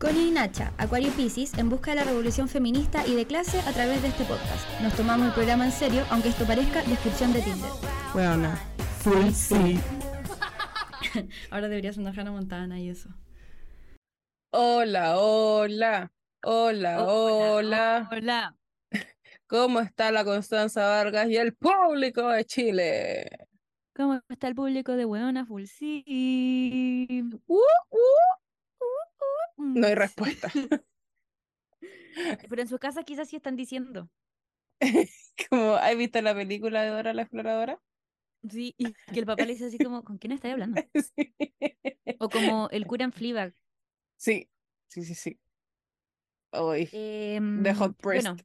Connie y Nacha, Acuario Pisces, en busca de la revolución feminista y de clase a través de este podcast. Nos tomamos el programa en serio, aunque esto parezca descripción de Tinder. Bueno, full sí. Ahora deberías una Hannah Montana y eso. Hola, hola, hola, hola. Hola. ¿Cómo está la Constanza Vargas y el público de Chile? ¿Cómo está el público de Weona Full sí? Uh, uh, No hay respuesta. Pero en su casa quizás sí están diciendo. Como, ¿has visto la película de Dora la Exploradora? Sí, y que el papá le dice así como, ¿con quién estás hablando? Sí. O como el cura en Fleabag. Sí, sí, sí, sí. Hoy, Em, The Hot Priest. Bueno,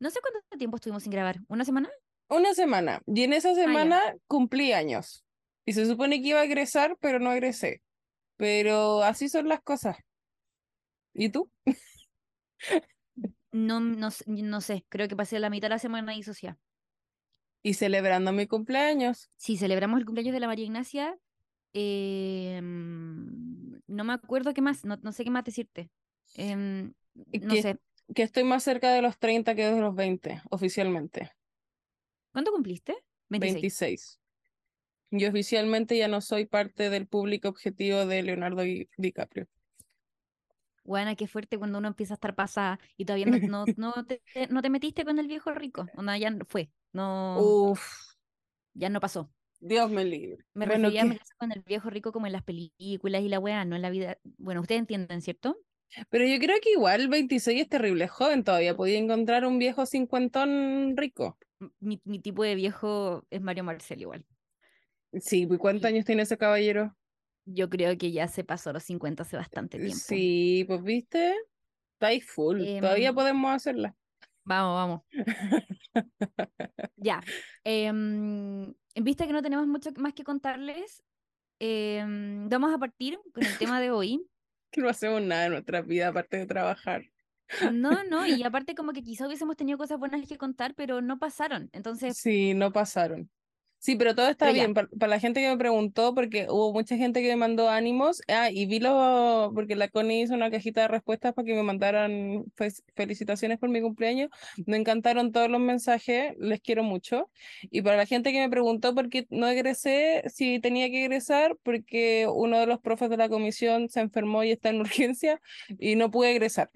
no sé cuánto tiempo estuvimos sin grabar. ¿Una semana? Una semana. Y en Ah, esa semana cumplí años. Y se supone que iba a egresar, pero no egresé. Pero así son las cosas. ¿Y tú? No, no, sé- no sé, creo que pasé la mitad de la semana disociada. Y celebrando mi cumpleaños. Sí, celebramos el cumpleaños de la María Ignacia. em, no me acuerdo qué más, no, no sé qué más decirte. Em, no que- sé. Que estoy más cerca de los 30 que de los 20, oficialmente. ¿Cuánto cumpliste? 26. 26. Yo oficialmente ya no soy parte del público objetivo de Leonardo Di- DiCaprio. Buena, qué fuerte cuando uno empieza a estar pasada y todavía no, no, no te, no te metiste con el viejo rico. Onda, ya fue. No, Uf, ya no pasó. Dios me libre. Me Bueno, refería con el viejo rico como en las películas y la weá, no en la vida. Bueno, ustedes entienden, ¿cierto? Pero yo creo que igual 26 es terrible joven todavía. Podía encontrar un viejo cincuentón rico. Mi, mi tipo de viejo es Mario Marcel igual. Sí, ¿y ¿cuántos años tiene ese caballero? Yo creo que ya se pasó los 50 hace bastante tiempo. Sí, pues viste, estáis full. Todavía Em, podemos hacerla. Vamos, vamos. Ya. em, en vista que no tenemos mucho más que contarles, em, vamos a partir con el tema de hoy. Que no hacemos nada en nuestra vida aparte de trabajar. No, no, y aparte como que quizá hubiésemos tenido cosas buenas que contar, pero no pasaron. Entonces, Sí, no pasaron. Sí, pero todo está Pero bien. Para, la gente que me preguntó, porque hubo mucha gente que me mandó ánimos. Ah, y vi lo, porque la Connie hizo una cajita de respuestas para que me mandaran fe- felicitaciones por mi cumpleaños. Me encantaron todos los mensajes, les quiero mucho. Y para la gente que me preguntó por qué no egresé, si tenía que egresar, porque uno de los profes de la comisión se enfermó y está en urgencia y no pude egresar.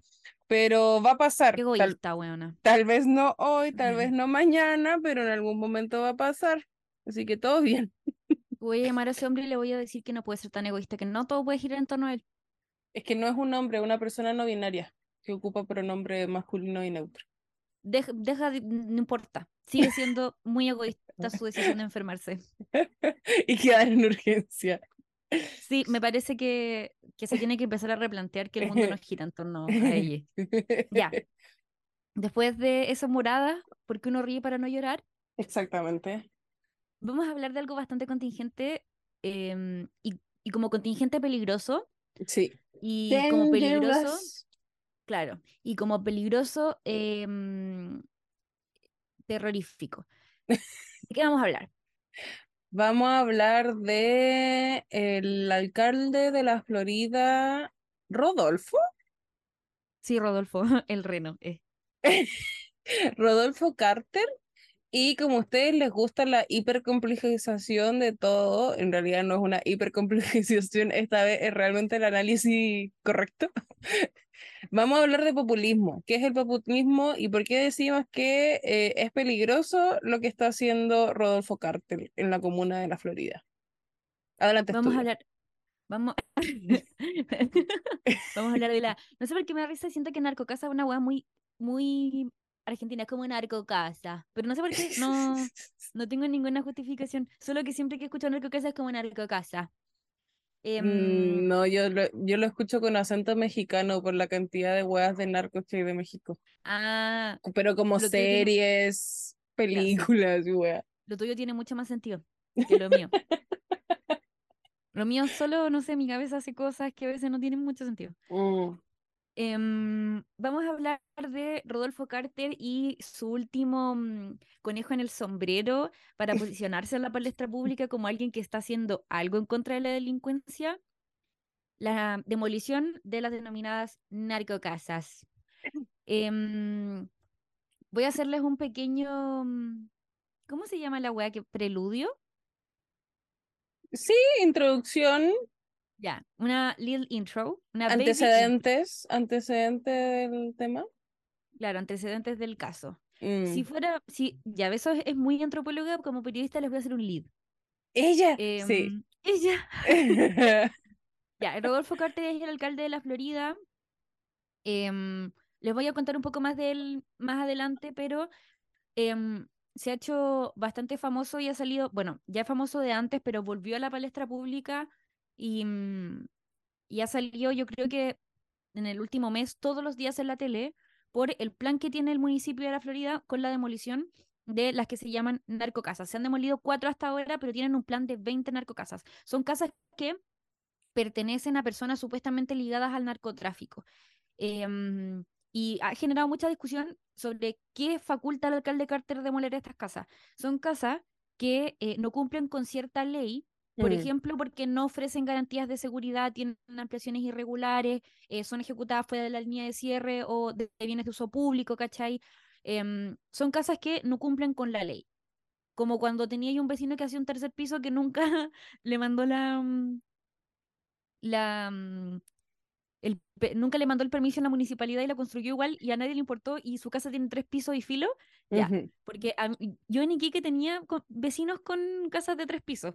Pero va a pasar. qué Tal, egoísta, weona. Tal vez no hoy, tal vez no mañana, pero en algún momento va a pasar. Así que todo bien. Voy a llamar a ese hombre y le voy a decir que no puede ser tan egoísta, que no todo puede girar en torno a él. Es que no es un hombre, es una persona no binaria que ocupa pronombre masculino y neutro. Deja, deja de- no importa. Sigue siendo muy egoísta su decisión de enfermarse. y quedar en urgencia. Sí, me parece que, que se tiene que empezar a replantear que el mundo no gira en torno a ella. Ya. Después de esa morada, porque uno ríe para no llorar, Exactamente. Vamos a hablar de algo bastante contingente em, y, y como contingente peligroso. Sí. Y como peligroso, Dangerous. claro, y como peligroso em, terrorífico. ¿De qué vamos a hablar? Vamos a hablar de el alcalde de la Florida, Rodolfo. Sí, Rodolfo, el reno. eh. Rodolfo Carter. Y como a ustedes les gusta la hipercomplejización de todo, en realidad no es una hipercomplejización, esta vez es realmente el análisis correcto. Vamos a hablar de populismo. ¿Qué es el populismo y por qué decimos que eh, es peligroso lo que está haciendo Rodolfo Carter en la comuna de la Florida? Adelante, Vamos a hablar. Vamos. Vamos a hablar de la. No sé por qué me da risa, siento que Narcocasa es una weá muy, muy argentina, es como Narcocasa. Pero no sé por qué, no, no tengo ninguna justificación. Solo que siempre que escucho Narcocasa es como Narcocasa. Em, Mm, No, yo lo, yo lo escucho con acento mexicano por la cantidad de weas de narcos que hay de México. ah, Pero como tiene- series, sí. películas y weas. lo tuyo tiene mucho más sentido que lo mío. Lo mío solo, no sé, mi cabeza hace cosas que a veces no tienen mucho sentido. Mm. Em, vamos a hablar de Rodolfo Carter y su último mm, conejo en el sombrero para posicionarse en la palestra pública como alguien que está haciendo algo en contra de la delincuencia la demolición de las denominadas narcocasas. Em, voy a hacerles un pequeño, mm, ¿cómo se llama la weá? que ¿Preludio? Sí, introducción, Ya, una little intro, una baby antecedentes, antecedentes del tema. Claro, antecedentes del caso. Mm. Si fuera, si ya eso es, es muy antropóloga, como periodista les voy a hacer un lead. Ella, sí. Em, Ella. Ya, Rodolfo Carter es el alcalde de la Florida. Em, les voy a contar un poco más de él más adelante, pero em, se ha hecho bastante famoso y ha salido, bueno, ya es famoso de antes, pero volvió a la palestra pública y, mm, y ha salido, yo creo que en el último mes, todos los días en la tele, por el plan que tiene el municipio de la Florida con la demolición de las que se llaman narcocasas. Se han demolido cuatro hasta ahora, pero tienen un plan de 20 narcocasas. Son casas que pertenecen a personas supuestamente ligadas al narcotráfico. Em, y ha generado mucha discusión sobre qué faculta al alcalde Carter demoler estas casas. Son casas que eh, no cumplen con cierta ley, por Mm. ejemplo, porque no ofrecen garantías de seguridad, tienen ampliaciones irregulares, eh, son ejecutadas fuera de la línea de cierre o de, de bienes de uso público, ¿cachai? Em, son casas que no cumplen con la ley. Como cuando tenía yo un vecino que hacía un tercer piso que nunca le mandó la, mm, la, mm, el nunca le mandó el permiso a la municipalidad y la construyó igual y a nadie le importó y su casa tiene tres pisos y filo, ya. Porque a yo en Iquique tenía vecinos con casas de tres pisos,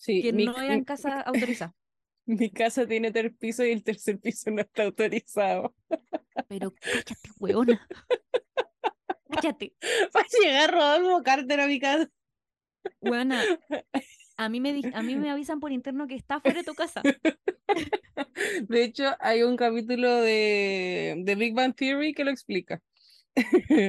Sí, que mi, no eran casas autorizadas. mi casa tiene tres pisos y el tercer piso no está autorizado. Pero cállate, huevona. Cállate, Va a llegar Rodolfo Carter a mi casa. huevona. A mí me, di- a mí me avisan por interno que está fuera de tu casa. De hecho, hay un capítulo de, de Big Bang Theory que lo explica.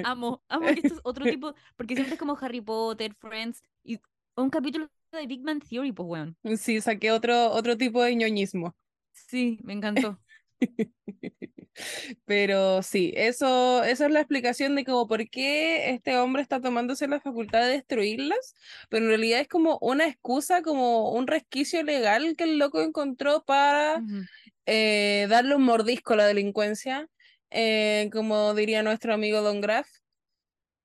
Amo, amo que esto es otro tipo, porque siempre es como Harry Potter, Friends, y un capítulo de Big Bang Theory, pues, weón. Sí, saqué otro, otro tipo de ñoñismo. Sí, me encantó. Pero sí, eso, eso es la explicación de como por qué este hombre está tomándose la facultad de destruirlas, pero en realidad es como una excusa, como un resquicio legal que el loco encontró para eh, darle un mordisco a la delincuencia, eh, como diría nuestro amigo Don Graff.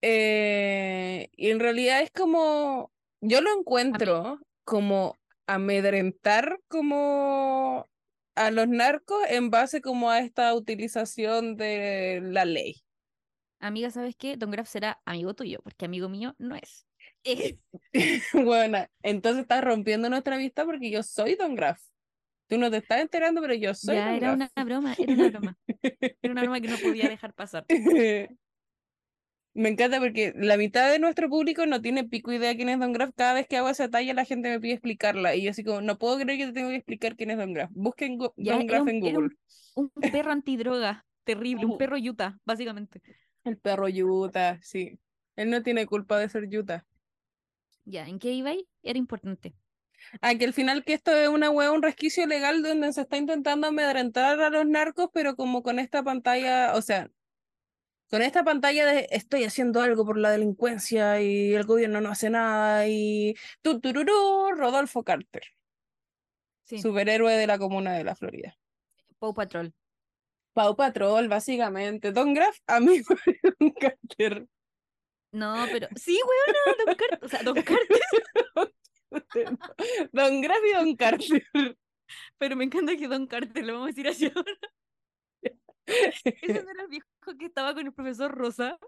Eh, y en realidad es como, yo lo encuentro como amedrentar como a los narcos en base como a esta utilización de la ley. Amiga, ¿sabes qué? Don Graf será amigo tuyo, porque amigo mío no es. Bueno, entonces estás rompiendo nuestra amistad porque yo soy Don Graff. Tú no te estás enterando, pero yo soy ya Don era una broma, era una broma. Era una broma que no podía dejar pasar. Me encanta porque la mitad de nuestro público no tiene pico idea quién es Don Graff. Cada vez que hago esa talla, la gente me pide explicarla. Y yo así como, no puedo creer que te tengo que explicar quién es Don Graff. Busquen Go- Ya Don era Graff un, en Google. un, un perro antidroga, terrible, un perro Utah, básicamente. El perro Utah, sí. Él no tiene culpa de ser Utah. Ya, ¿en qué iba ahí? Era importante. Ah, que al final que esto es una hueá, un resquicio legal donde se está intentando amedrentar a los narcos, pero como con esta pantalla, o sea, con esta pantalla de estoy haciendo algo por la delincuencia y el gobierno no hace nada y tu tururú, Rodolfo Carter, Sí, superhéroe de la comuna de la Florida. Paw Patrol. Pau Patrol, básicamente. Don Graff, amigo de Don Carter. No, pero sí, weona, Don Carter. O sea, Don Carter. Don Graff y Don Carter. Pero me encanta que Don Carter, lo vamos a decir así ahora. Ese no era el viejo que estaba con el profesor Rosa.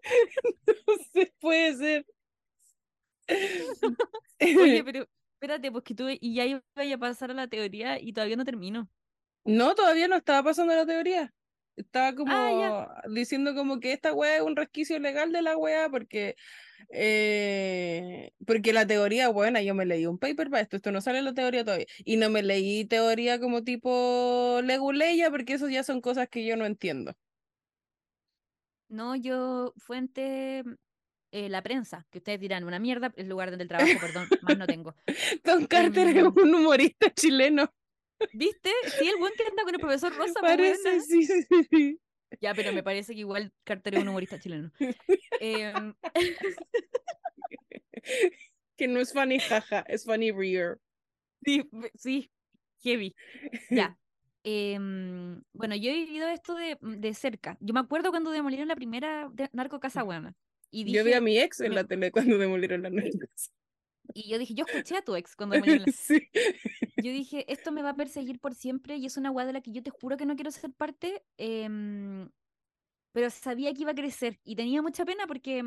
Sí, puede ser. Oye, pero espérate, pues que tú y ya iba a pasar a la teoría y todavía no termino. No, todavía no estaba pasando la teoría. Estaba como Ah, diciendo como que esta weá es un resquicio legal de la weá porque, eh, porque la teoría, buena, yo me leí un paper para esto, esto no sale en la teoría todavía. Y no me leí teoría como tipo Leguleya porque eso ya son cosas que yo no entiendo. No, yo, fuente, eh, la prensa, que ustedes dirán, una mierda, el lugar del trabajo, perdón, más no tengo. Don Carter es Em, un humorista chileno. ¿Viste? Sí, el buen que anda con el profesor Rosa, pues, Parece, sí, sí, sí. Ya, pero me parece que igual Carter es un humorista chileno. Em, Que no es funny, jaja, es funny rear. sí, sí. Heavy. Ya. Em, bueno, yo he vivido esto de, de cerca. Yo me acuerdo cuando demolieron la primera Narco Casa Buena. Y dije, Yo vi a mi ex en me- la tele cuando demolieron la narcos. Y yo dije, yo escuché a tu ex cuando la... Sí. Yo dije, esto me va a perseguir por siempre y es una weá de la que yo te juro que no quiero ser parte, em, pero sabía que iba a crecer y tenía mucha pena porque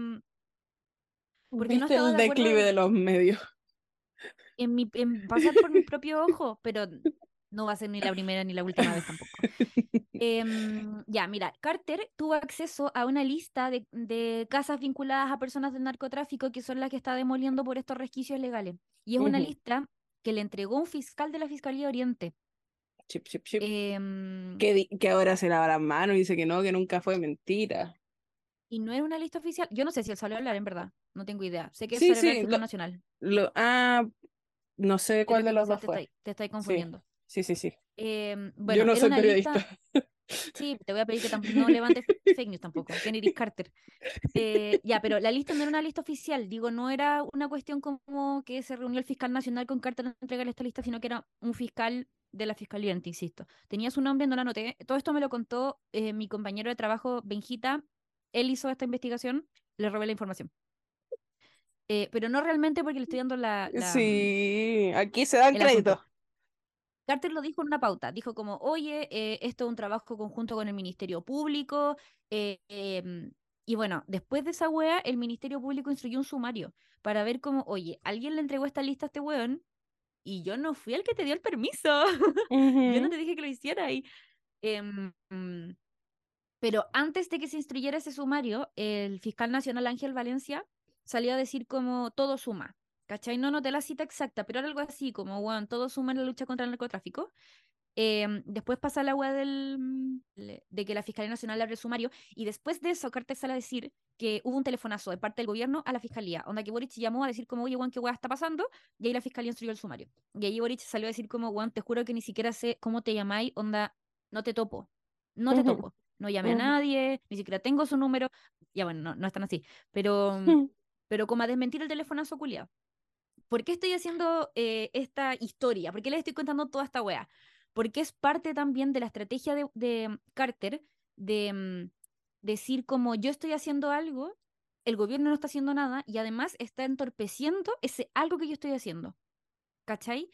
Porque no Viste estaba el declive de los medios. en, mi, en pasar por mis propios ojos, pero no va a ser ni la primera ni la última vez tampoco. Em, ya, mira, Carter tuvo acceso a una lista de, de casas vinculadas a personas del narcotráfico que son las que está demoliendo por estos resquicios legales. Y es una lista que le entregó un fiscal de la Fiscalía Oriente. Chip, chip, chip. Em, que, ahora se lava las manos y dice que no, que nunca fue mentira. y no era una lista oficial. Yo no sé si él salió a hablar, en verdad. No tengo idea. Sé que Sí, hablar sí, el lo- nacional. Lo, ah, no sé cuál de los dos te fue. te estáis confundiendo. Sí, sí, sí. Em, Yo bueno, no soy periodista. lista. Sí, te voy a pedir que tam- no levantes fake news tampoco. Kennedy Carter. Eh, ya, pero la lista no era una lista oficial. Digo, no era una cuestión como que se reunió el fiscal nacional con Carter a entregarle esta lista, sino que era un fiscal de la fiscalía, te insisto. Tenía su nombre, no lo anoté. Todo esto me lo contó eh, mi compañero de trabajo, Benjita. Él hizo esta investigación, le robé la información. Eh, pero no realmente porque le estoy dando la, la, mm, Sí, aquí se dan el asunto. Carter lo dijo en una pauta, dijo como, oye, eh, esto es un trabajo conjunto con el Ministerio Público, eh, em, y bueno, después de esa wea, el Ministerio Público instruyó un sumario para ver cómo, oye, alguien le entregó esta lista a este weón, y yo no fui el que te dio el permiso, yo no te dije que lo hiciera, y, em, mm, pero antes de que se instruyera ese sumario, el fiscal nacional Ángel Valencia salió a decir como, todo suma, ¿cachai? No noté la cita exacta, pero era algo así, como, weón, todo suma en la lucha contra el narcotráfico. Em, después pasa la weá del, mm, de que la Fiscalía Nacional abre el sumario y después de eso Carter sale a decir que hubo un telefonazo de parte del gobierno a la Fiscalía, onda que Boric llamó a decir como, oye, weón, ¿qué weá está pasando? Y ahí la Fiscalía instruyó el sumario. Y ahí Boric salió a decir como, weón, te juro que ni siquiera sé cómo te llamáis, onda, no te topo, no te topo, no llamé a nadie, ni siquiera tengo su número, ya bueno, no, no están así, pero, pero como a desmentir el telefonazo culiado. ¿Por qué estoy haciendo eh, esta historia? ¿Por qué les estoy contando toda esta wea? Porque es parte también de la estrategia de, de Carter de mm, decir como yo estoy haciendo algo, el gobierno no está haciendo nada y además está entorpeciendo ese algo que yo estoy haciendo. ¿Cachai?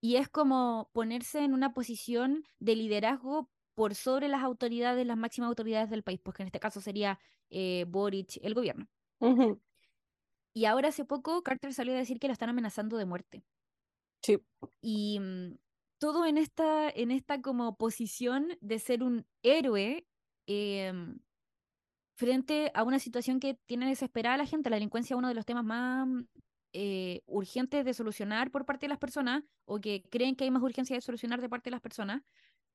Y es como ponerse en una posición de liderazgo por sobre las autoridades, las máximas autoridades del país, pues que en este caso sería eh, Boric, el gobierno. Ujú. Y ahora hace poco Carter salió a decir que lo están amenazando de muerte. Sí. Y mm, todo en esta, en esta como posición de ser un héroe em, frente a una situación que tiene desesperada a la gente. La delincuencia es uno de los temas más mm, eh, urgentes de solucionar por parte de las personas o que creen que hay más urgencia de solucionar de parte de las personas.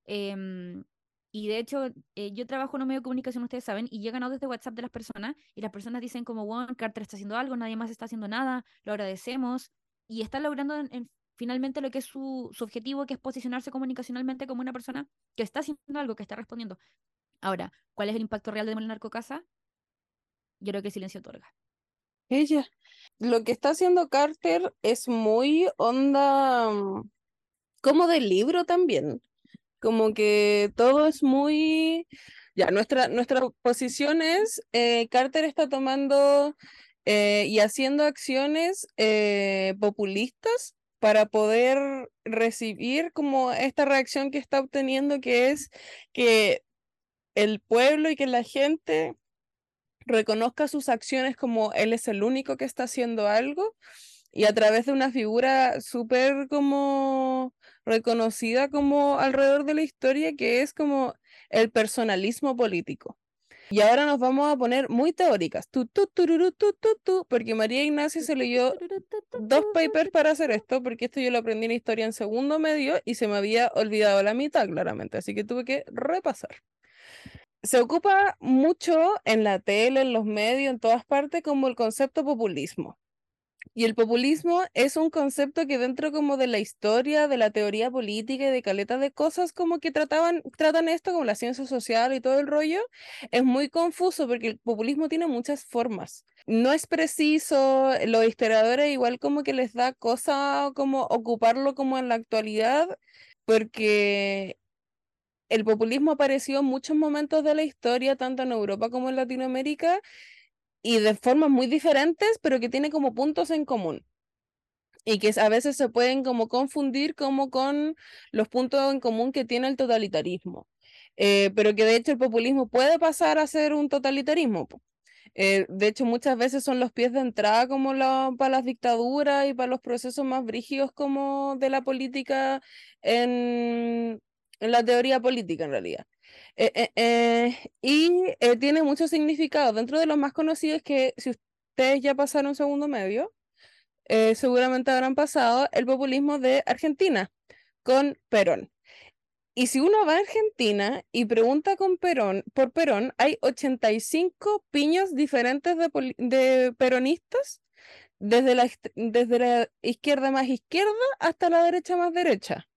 Em, y de hecho, eh, yo trabajo en un medio de comunicación, ustedes saben, y llegan desde WhatsApp de las personas, y las personas dicen como, bueno, Carter está haciendo algo, nadie más está haciendo nada, lo agradecemos, y está logrando en- en- finalmente lo que es su, objetivo, que es posicionarse comunicacionalmente como una persona que está haciendo algo, que está respondiendo. Ahora, ¿cuál es el impacto real de Demoler Narcocasa? Yo creo que el silencio otorga. Ella. Lo que está haciendo Carter es muy onda, mm, como de libro también. Como que todo es muy... Ya, nuestra, nuestra posición es, eh, Carter está tomando eh, y haciendo acciones eh, populistas para poder recibir como esta reacción que está obteniendo, que es que el pueblo y que la gente reconozca sus acciones como él es el único que está haciendo algo y a través de una figura súper como reconocida como alrededor de la historia que es como el personalismo político. Y ahora nos vamos a poner muy teóricas, porque María Ignacia se leyó dos papers para hacer esto, porque esto yo lo aprendí en historia en segundo medio y se me había olvidado la mitad claramente, así que tuve que repasar se ocupa mucho en la tele, en los medios, en todas partes, como el concepto populismo. Y el populismo es un concepto que dentro como de la historia, de la teoría política y de caleta de cosas como que trataban, tratan esto como la ciencia social y todo el rollo, es muy confuso porque el populismo tiene muchas formas. No es preciso, los historiadores igual como que les da cosa como ocuparlo como en la actualidad porque el populismo apareció en muchos momentos de la historia, tanto en Europa como en Latinoamérica, y de formas muy diferentes, pero que tiene como puntos en común. Y que a veces se pueden como confundir como con los puntos en común que tiene el totalitarismo. Eh, pero que de hecho el populismo puede pasar a ser un totalitarismo. Eh, de hecho, muchas veces son los pies de entrada como para las dictaduras y para los procesos más brígidos como de la política en, en la teoría política en realidad. Eh, y tiene mucho significado. Dentro de los más conocidos que si ustedes ya pasaron segundo medio, seguramente habrán pasado el populismo de Argentina con Perón. Y si uno va a Argentina y pregunta con Perón, por Perón, hay 85 piños diferentes de, de peronistas, desde la, desde la izquierda más izquierda hasta la derecha más derecha.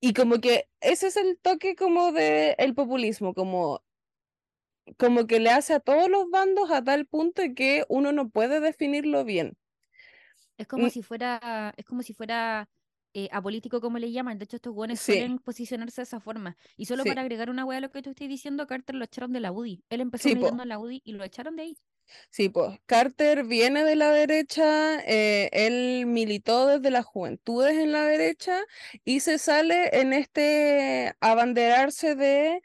Y como que ese es el toque como de el populismo, como, como que le hace a todos los bandos a tal punto que uno no puede definirlo bien. Es como mm. si fuera, es como si fuera eh, apolítico, como le llaman. De hecho, estos buenos suelen posicionarse de esa forma. Y solo para agregar una hueá a lo que tú estás diciendo, Carter lo echaron de la UDI. Él empezó sí, militando en la UDI y lo echaron de ahí. Sí, pues Carter viene de la derecha, eh, él militó desde las juventudes en la derecha y se sale en este abanderarse de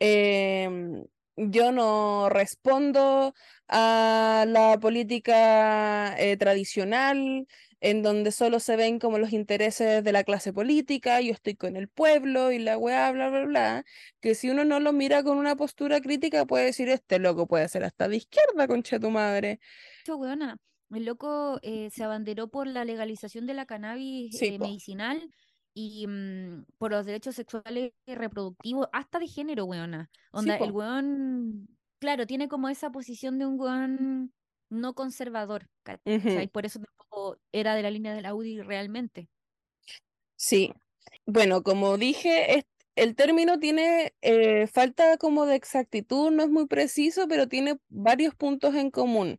em, yo no respondo a la política eh, tradicional, en donde solo se ven como los intereses de la clase política, yo estoy con el pueblo y la weá, bla, bla, bla, que si uno no lo mira con una postura crítica puede decir, este loco puede ser hasta de izquierda, concha tu madre. weona. El loco eh, se abanderó por la legalización de la cannabis eh, medicinal y mm, por los derechos sexuales y reproductivos, hasta de género, weona. Onda, el weón, claro, tiene como esa posición de un weón no conservador, y por eso tampoco era de la línea del Audi realmente. Sí, bueno, como dije, el término tiene eh, falta como de exactitud, no es muy preciso, pero tiene varios puntos en común.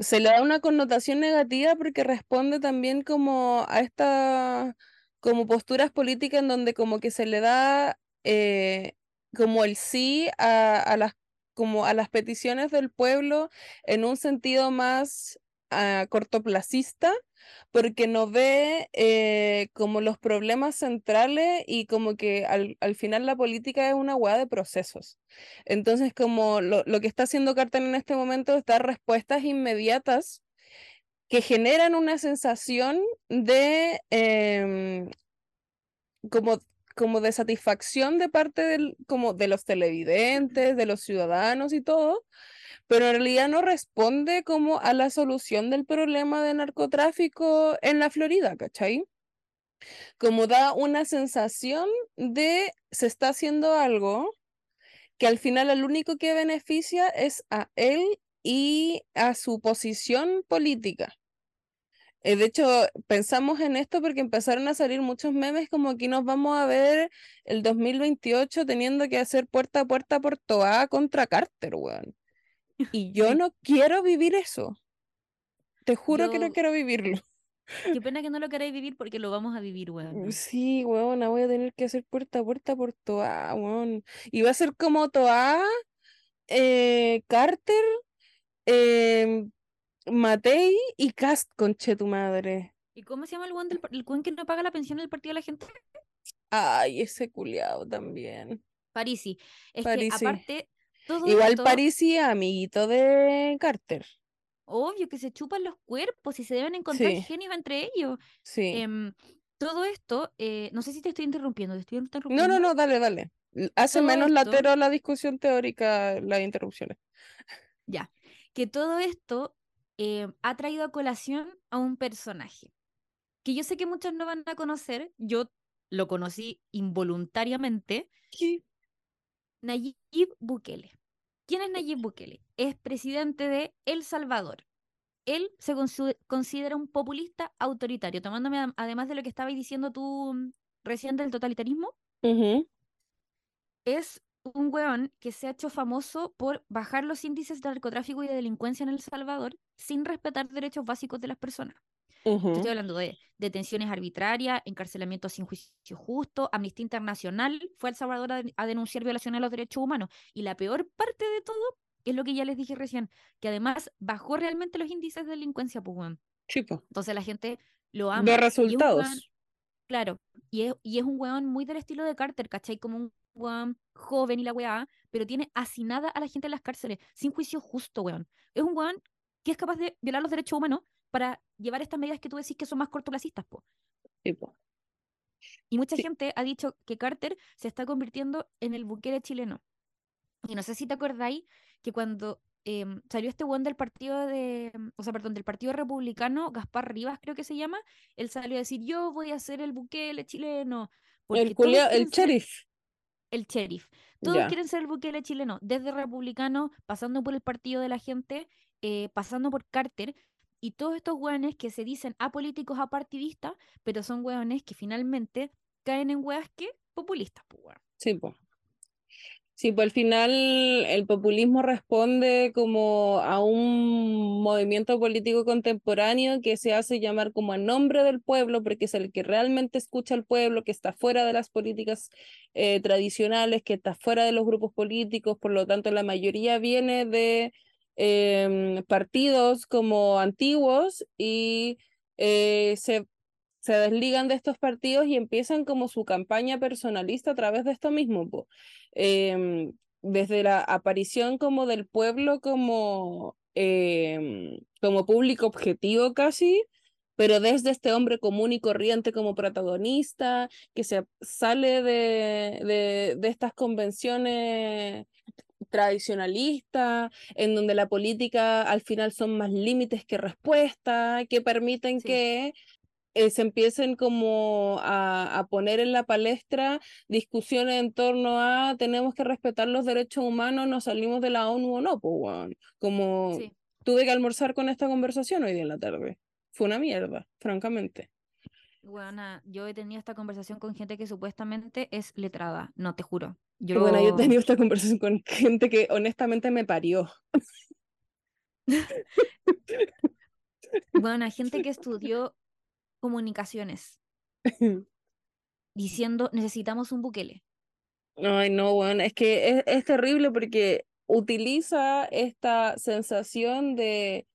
Se le da una connotación negativa porque responde también como a estas como posturas políticas en donde como que se le da eh, como el sí a, a las como a las peticiones del pueblo en un sentido más uh, cortoplacista, porque no ve eh, como los problemas centrales y como que al, al, final la política es una hueá de procesos. Entonces, como lo, lo que está haciendo Carter en este momento es dar respuestas inmediatas que generan una sensación de eh, como como de satisfacción de parte del, como de los televidentes, de los ciudadanos y todo, pero en realidad no responde como a la solución del problema de narcotráfico en la Florida, ¿cachai? Como da una sensación de se está haciendo algo que al final el único que beneficia es a él y a su posición política. Eh, de hecho, pensamos en esto porque empezaron a salir muchos memes como que nos vamos a ver el 2028 teniendo que hacer puerta a puerta por Toa contra Carter, weón. Y yo no quiero vivir eso. Te juro que no quiero vivirlo. Qué pena que no lo queráis vivir porque lo vamos a vivir, weón. Sí, weón, voy a tener que hacer puerta a puerta por Toa, weón. Y va a ser como Toa, eh, Carter, eh, Matei y Cast, conche tu madre. ¿Y cómo se llama el guan del el que no paga la pensión del partido de la gente? Ay, ese culiado también. Parisi. Es que aparte. Igual Parisi, amiguito de Carter. Obvio que se chupan los cuerpos y se deben encontrar genios entre ellos. Sí. Em, todo esto, eh, no sé si te estoy interrumpiendo, te estoy interrumpiendo. No, no, no, dale, dale. Hace menos latero la discusión teórica, las interrupciones. Ya. Que todo esto eh, ha traído a colación a un personaje que yo sé que muchos no van a conocer, yo lo conocí involuntariamente. Nayib Bukele. ¿Quién es Nayib Bukele? Es presidente de El Salvador. Él se considera un populista autoritario, tomándome además de lo que estabas diciendo tú mm, recién del totalitarismo. Es un weón que se ha hecho famoso por bajar los índices de narcotráfico y de delincuencia en El Salvador sin respetar derechos básicos de las personas. Estoy hablando de detenciones arbitrarias, encarcelamiento sin juicio justo. Amnistía Internacional fue El Salvador a, denunciar violaciones a los derechos humanos. Y la peor parte de todo es lo que ya les dije recién, que además bajó realmente los índices de delincuencia, pues, Entonces la gente lo ama. De resultados. claro, y es, y es un weón muy del estilo de Carter, ¿cachai? Como un weón joven y la weá, pero tiene asinada a la gente en las cárceles, sin juicio justo, weón. Es un weón que es capaz de violar los derechos humanos para llevar estas medidas que tú decís que son más cortoplacistas, po. Y mucha gente ha dicho que Carter se está convirtiendo en el buquero chileno. Y no sé si te acordáis que cuando em, salió este one del partido de, o sea, perdón, del partido republicano, Gaspar Rivas creo que se llama, él salió a decir, yo voy a ser el Bukele chileno. El, el sheriff. El sheriff. Todos quieren ser el Bukele chileno, desde republicano, pasando por el partido de la gente, eh, pasando por Carter, y todos estos hueones que se dicen apolíticos, apartidistas, pero son hueones que finalmente caen en hueas que populistas, pues, Sí, pues. Sí, pues al final el populismo responde como a un movimiento político contemporáneo que se hace llamar como a nombre del pueblo, porque es el que realmente escucha al pueblo, que está fuera de las políticas eh, tradicionales, que está fuera de los grupos políticos, por lo tanto la mayoría viene de em, partidos como antiguos y eh, se se desligan de estos partidos y empiezan como su campaña personalista a través de esto mismo. Em, desde la aparición como del pueblo como, em, como público objetivo casi, pero desde este hombre común y corriente como protagonista, que se sale de, de, de estas convenciones tradicionalistas, en donde la política al final son más límites que respuestas, que permiten que eh, se empiecen como a, poner en la palestra discusiones en torno a tenemos que respetar los derechos humanos, nos salimos de la ONU o no, pues, como tuve que almorzar con esta conversación hoy día en la tarde. Fue una mierda, francamente. Bueno, yo he tenido esta conversación con gente que supuestamente es letrada, no te juro. Yo... Bueno, yo he tenido esta conversación con gente que honestamente me parió. bueno, gente que estudió comunicaciones diciendo necesitamos un Bukele. Ay, no, bueno, es que es, es terrible porque utiliza esta sensación de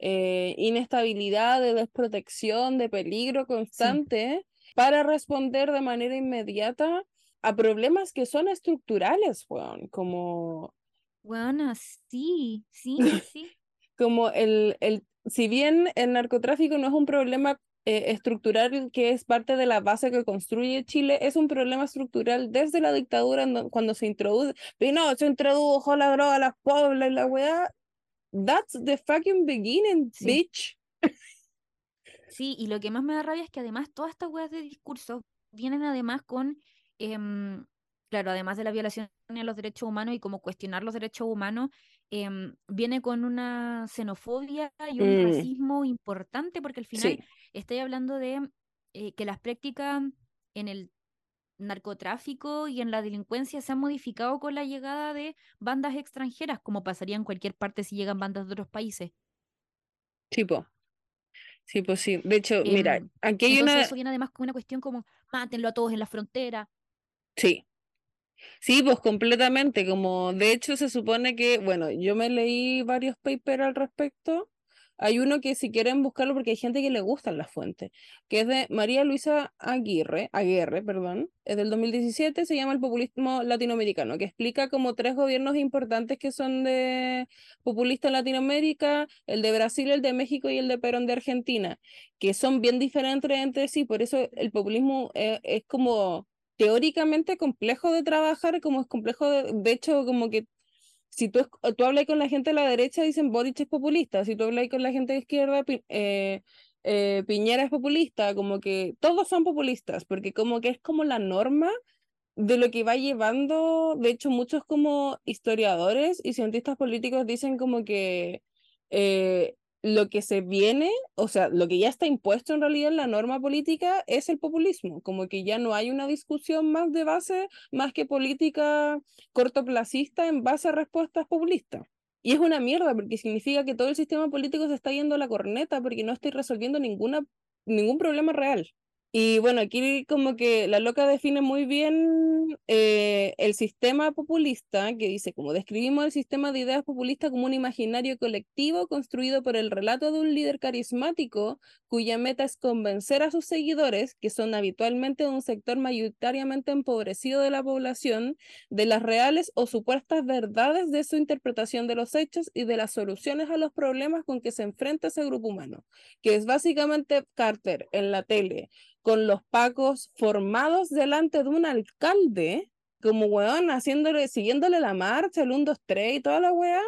eh, inestabilidad, de desprotección, de peligro constante para responder de manera inmediata a problemas que son estructurales, weón, como... Bueno, sí, sí, sí. como el, el, si bien el narcotráfico no es un problema eh, estructural que es parte de la base que construye Chile es un problema estructural desde la dictadura cuando se introduce, no, se introdujo la droga a las pobres y la weá. That's the fucking beginning, bitch. Sí, y lo que más me da rabia es que además todas estas weas de discursos vienen además con, em, claro, además de la violación de los derechos humanos y como cuestionar los derechos humanos, Em, viene con una xenofobia y un mm. racismo importante porque al final estoy hablando de eh, que las prácticas en el narcotráfico y en la delincuencia se han modificado con la llegada de bandas extranjeras, como pasaría en cualquier parte si llegan bandas de otros países. Tipo. Sí, pues sí. De hecho, mira, em, aquí hay una... Eso viene además con una cuestión como, mátenlo a todos en la frontera. Sí, Sí, pues completamente, como de hecho se supone que, bueno, yo me leí varios papers al respecto. Hay uno que si quieren buscarlo porque hay gente que le gustan las fuentes, que es de María Luisa Aguirre, Aguirre, perdón, es del 2017, se llama El populismo latinoamericano, que explica como tres gobiernos importantes que son de populistas en Latinoamérica, el de Brasil, el de México y el de Perón de Argentina, que son bien diferentes entre sí, por eso el populismo eh, es como teóricamente complejo de trabajar, como es complejo, de, hecho, como que si tú, tú hablas con la gente de la derecha, dicen Boric es populista, si tú hablas con la gente de izquierda, eh, eh, Piñera es populista, como que todos son populistas, porque como que es como la norma de lo que va llevando, de hecho muchos como historiadores y cientistas políticos dicen como que eh, lo que se viene, o sea, lo que ya está impuesto en realidad en la norma política es el populismo, como que ya no hay una discusión más de base, más que política cortoplacista en base a respuestas populistas. Y es una mierda porque significa que todo el sistema político se está yendo a la corneta porque no estoy resolviendo ninguna, ningún problema real. Y bueno, aquí como que la loca define muy bien eh, el sistema populista, que dice, como describimos el sistema de ideas populista como un imaginario colectivo construido por el relato de un líder carismático cuya meta es convencer a sus seguidores, que son habitualmente un sector mayoritariamente empobrecido de la población, de las reales o supuestas verdades de su interpretación de los hechos y de las soluciones a los problemas con que se enfrenta ese grupo humano, que es básicamente Carter en la tele con los pacos formados delante de un alcalde, como weón, haciéndole, siguiéndole la marcha, el 1, 2, 3 y toda la weá,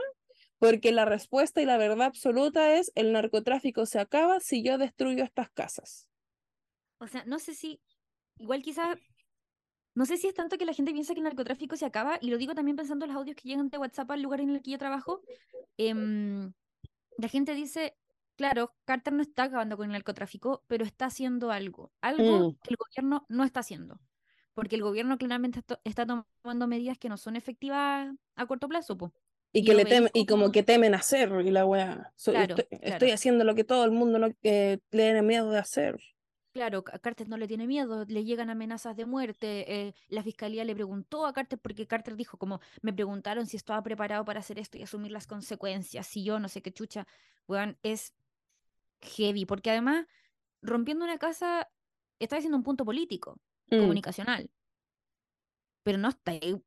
porque la respuesta y la verdad absoluta es el narcotráfico se acaba si yo destruyo estas casas. O sea, no sé si, igual quizá, no sé si es tanto que la gente piensa que el narcotráfico se acaba, y lo digo también pensando en los audios que llegan de WhatsApp al lugar en el que yo trabajo, em, la gente dice, claro, Carter no está acabando con el narcotráfico, pero está haciendo algo, algo Mm. que el gobierno no está haciendo. Porque el gobierno claramente está tomando medidas que no son efectivas a corto plazo, po. Y Y que lo le temen, y como que temen hacer, y la weá. So- Claro, estoy, claro. estoy haciendo lo que todo el mundo no, eh, le tiene miedo de hacer. Claro, Ca- Carter no le tiene miedo, le llegan amenazas de muerte. eh, la fiscalía le preguntó a Carter porque Carter dijo como me preguntaron si estaba preparado para hacer esto y asumir las consecuencias. Si yo no sé qué chucha, weón, es heavy. Porque además, rompiendo una casa, está haciendo un punto político, Mm. comunicacional. Pero no está ahí.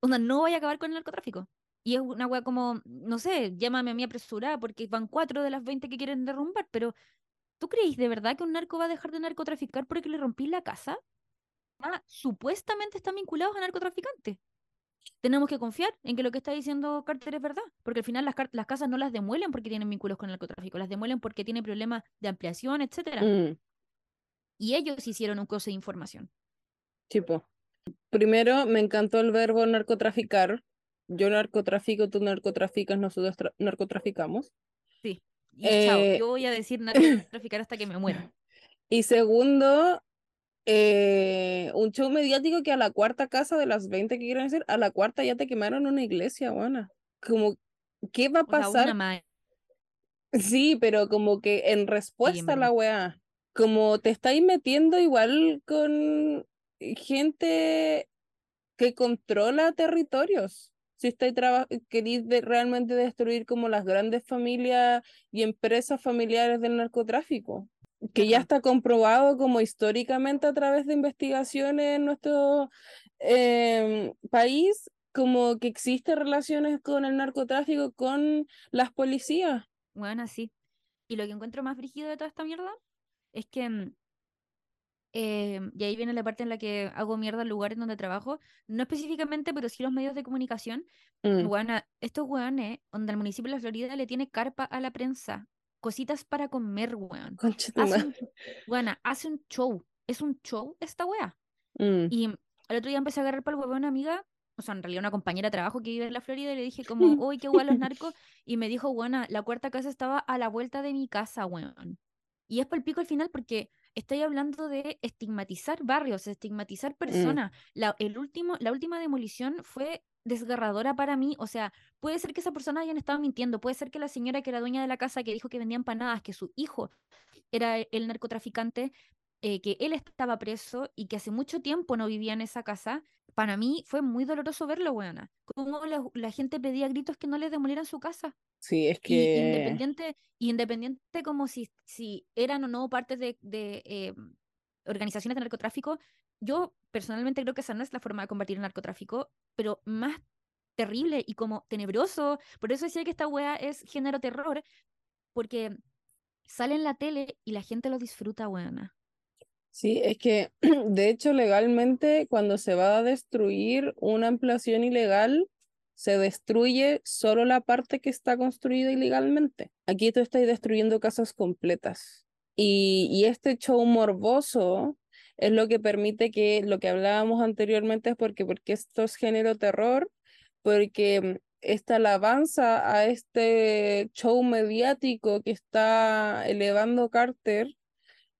Onda, no voy a acabar con el narcotráfico. Y es una wea como, no sé, llámame a mí apresurada porque van cuatro de las 20 que quieren derrumbar, pero ¿tú creéis de verdad que un narco va a dejar de narcotraficar porque le rompí la casa? Ah, supuestamente están vinculados a narcotraficantes. Tenemos que confiar en que lo que está diciendo Carter es verdad, porque al final las, las casas no las demuelen porque tienen vínculos con el narcotráfico, las demuelen porque tienen problemas de ampliación, etcétera. Mm, Y ellos hicieron un coso de información. tipo. Primero, me encantó el verbo narcotraficar. Yo narcotrafico, tú narcotraficas, nosotros tra- narcotraficamos. Sí. Y chao, Eh, yo voy a decir narcotraficar hasta que me muera. Y segundo, eh, un show mediático que a la cuarta casa de las 20 que quieren decir, a la cuarta ya te quemaron una iglesia, buena. Como, ¿qué va a una pasar? Sí, pero como que en respuesta a la weá, como te estáis metiendo igual con gente que controla territorios. Si estáis queréis de- realmente destruir como las grandes familias y empresas familiares del narcotráfico, que ya está comprobado como históricamente a través de investigaciones en nuestro em, país, como que existen relaciones con el narcotráfico con las policías. Bueno, así. Y lo que encuentro más brígido de toda esta mierda es que, mm, eh, y ahí viene la parte en la que hago mierda al lugar en donde trabajo, no específicamente, pero sí los medios de comunicación. Mm, Weona, estos weones, donde el municipio de la Florida le tiene carpa a la prensa, cositas para comer, weón. Hace un, weona, hace un show. Es un show esta wea. Mm, Y el otro día empecé a agarrar para el huevo a una amiga, o sea, en realidad una compañera de trabajo que vive en la Florida, y le dije como, uy, qué hueá los narcos. Y me dijo, buena, la cuarta casa estaba a la vuelta de mi casa, weón. Y es por el pico al final porque estoy hablando de estigmatizar barrios, estigmatizar personas. La, el último, la última demolición fue desgarradora para mí. O sea, puede ser que esa persona hayan estado mintiendo, puede ser que la señora que era dueña de la casa que dijo que vendía empanadas, que su hijo era el narcotraficante, eh, que él estaba preso y que hace mucho tiempo no vivía en esa casa, para mí fue muy doloroso verlo, weona. Cómo la, la gente pedía gritos que no les demolieran su casa. Sí, es Y que independiente, independiente como si, si eran o no parte de, de, eh, organizaciones de narcotráfico, yo personalmente creo que esa no es la forma de combatir el narcotráfico, pero más terrible y como tenebroso. Por eso decía que esta wea es género terror, porque sale en la tele y la gente lo disfruta, weona. Sí, es que de hecho legalmente cuando se va a destruir una ampliación ilegal, se destruye solo la parte que está construida ilegalmente. Aquí tú estás destruyendo casas completas. Y, y este show morboso es lo que permite que lo que hablábamos anteriormente es porque, porque esto es género terror, porque esta alabanza a este show mediático que está elevando Carter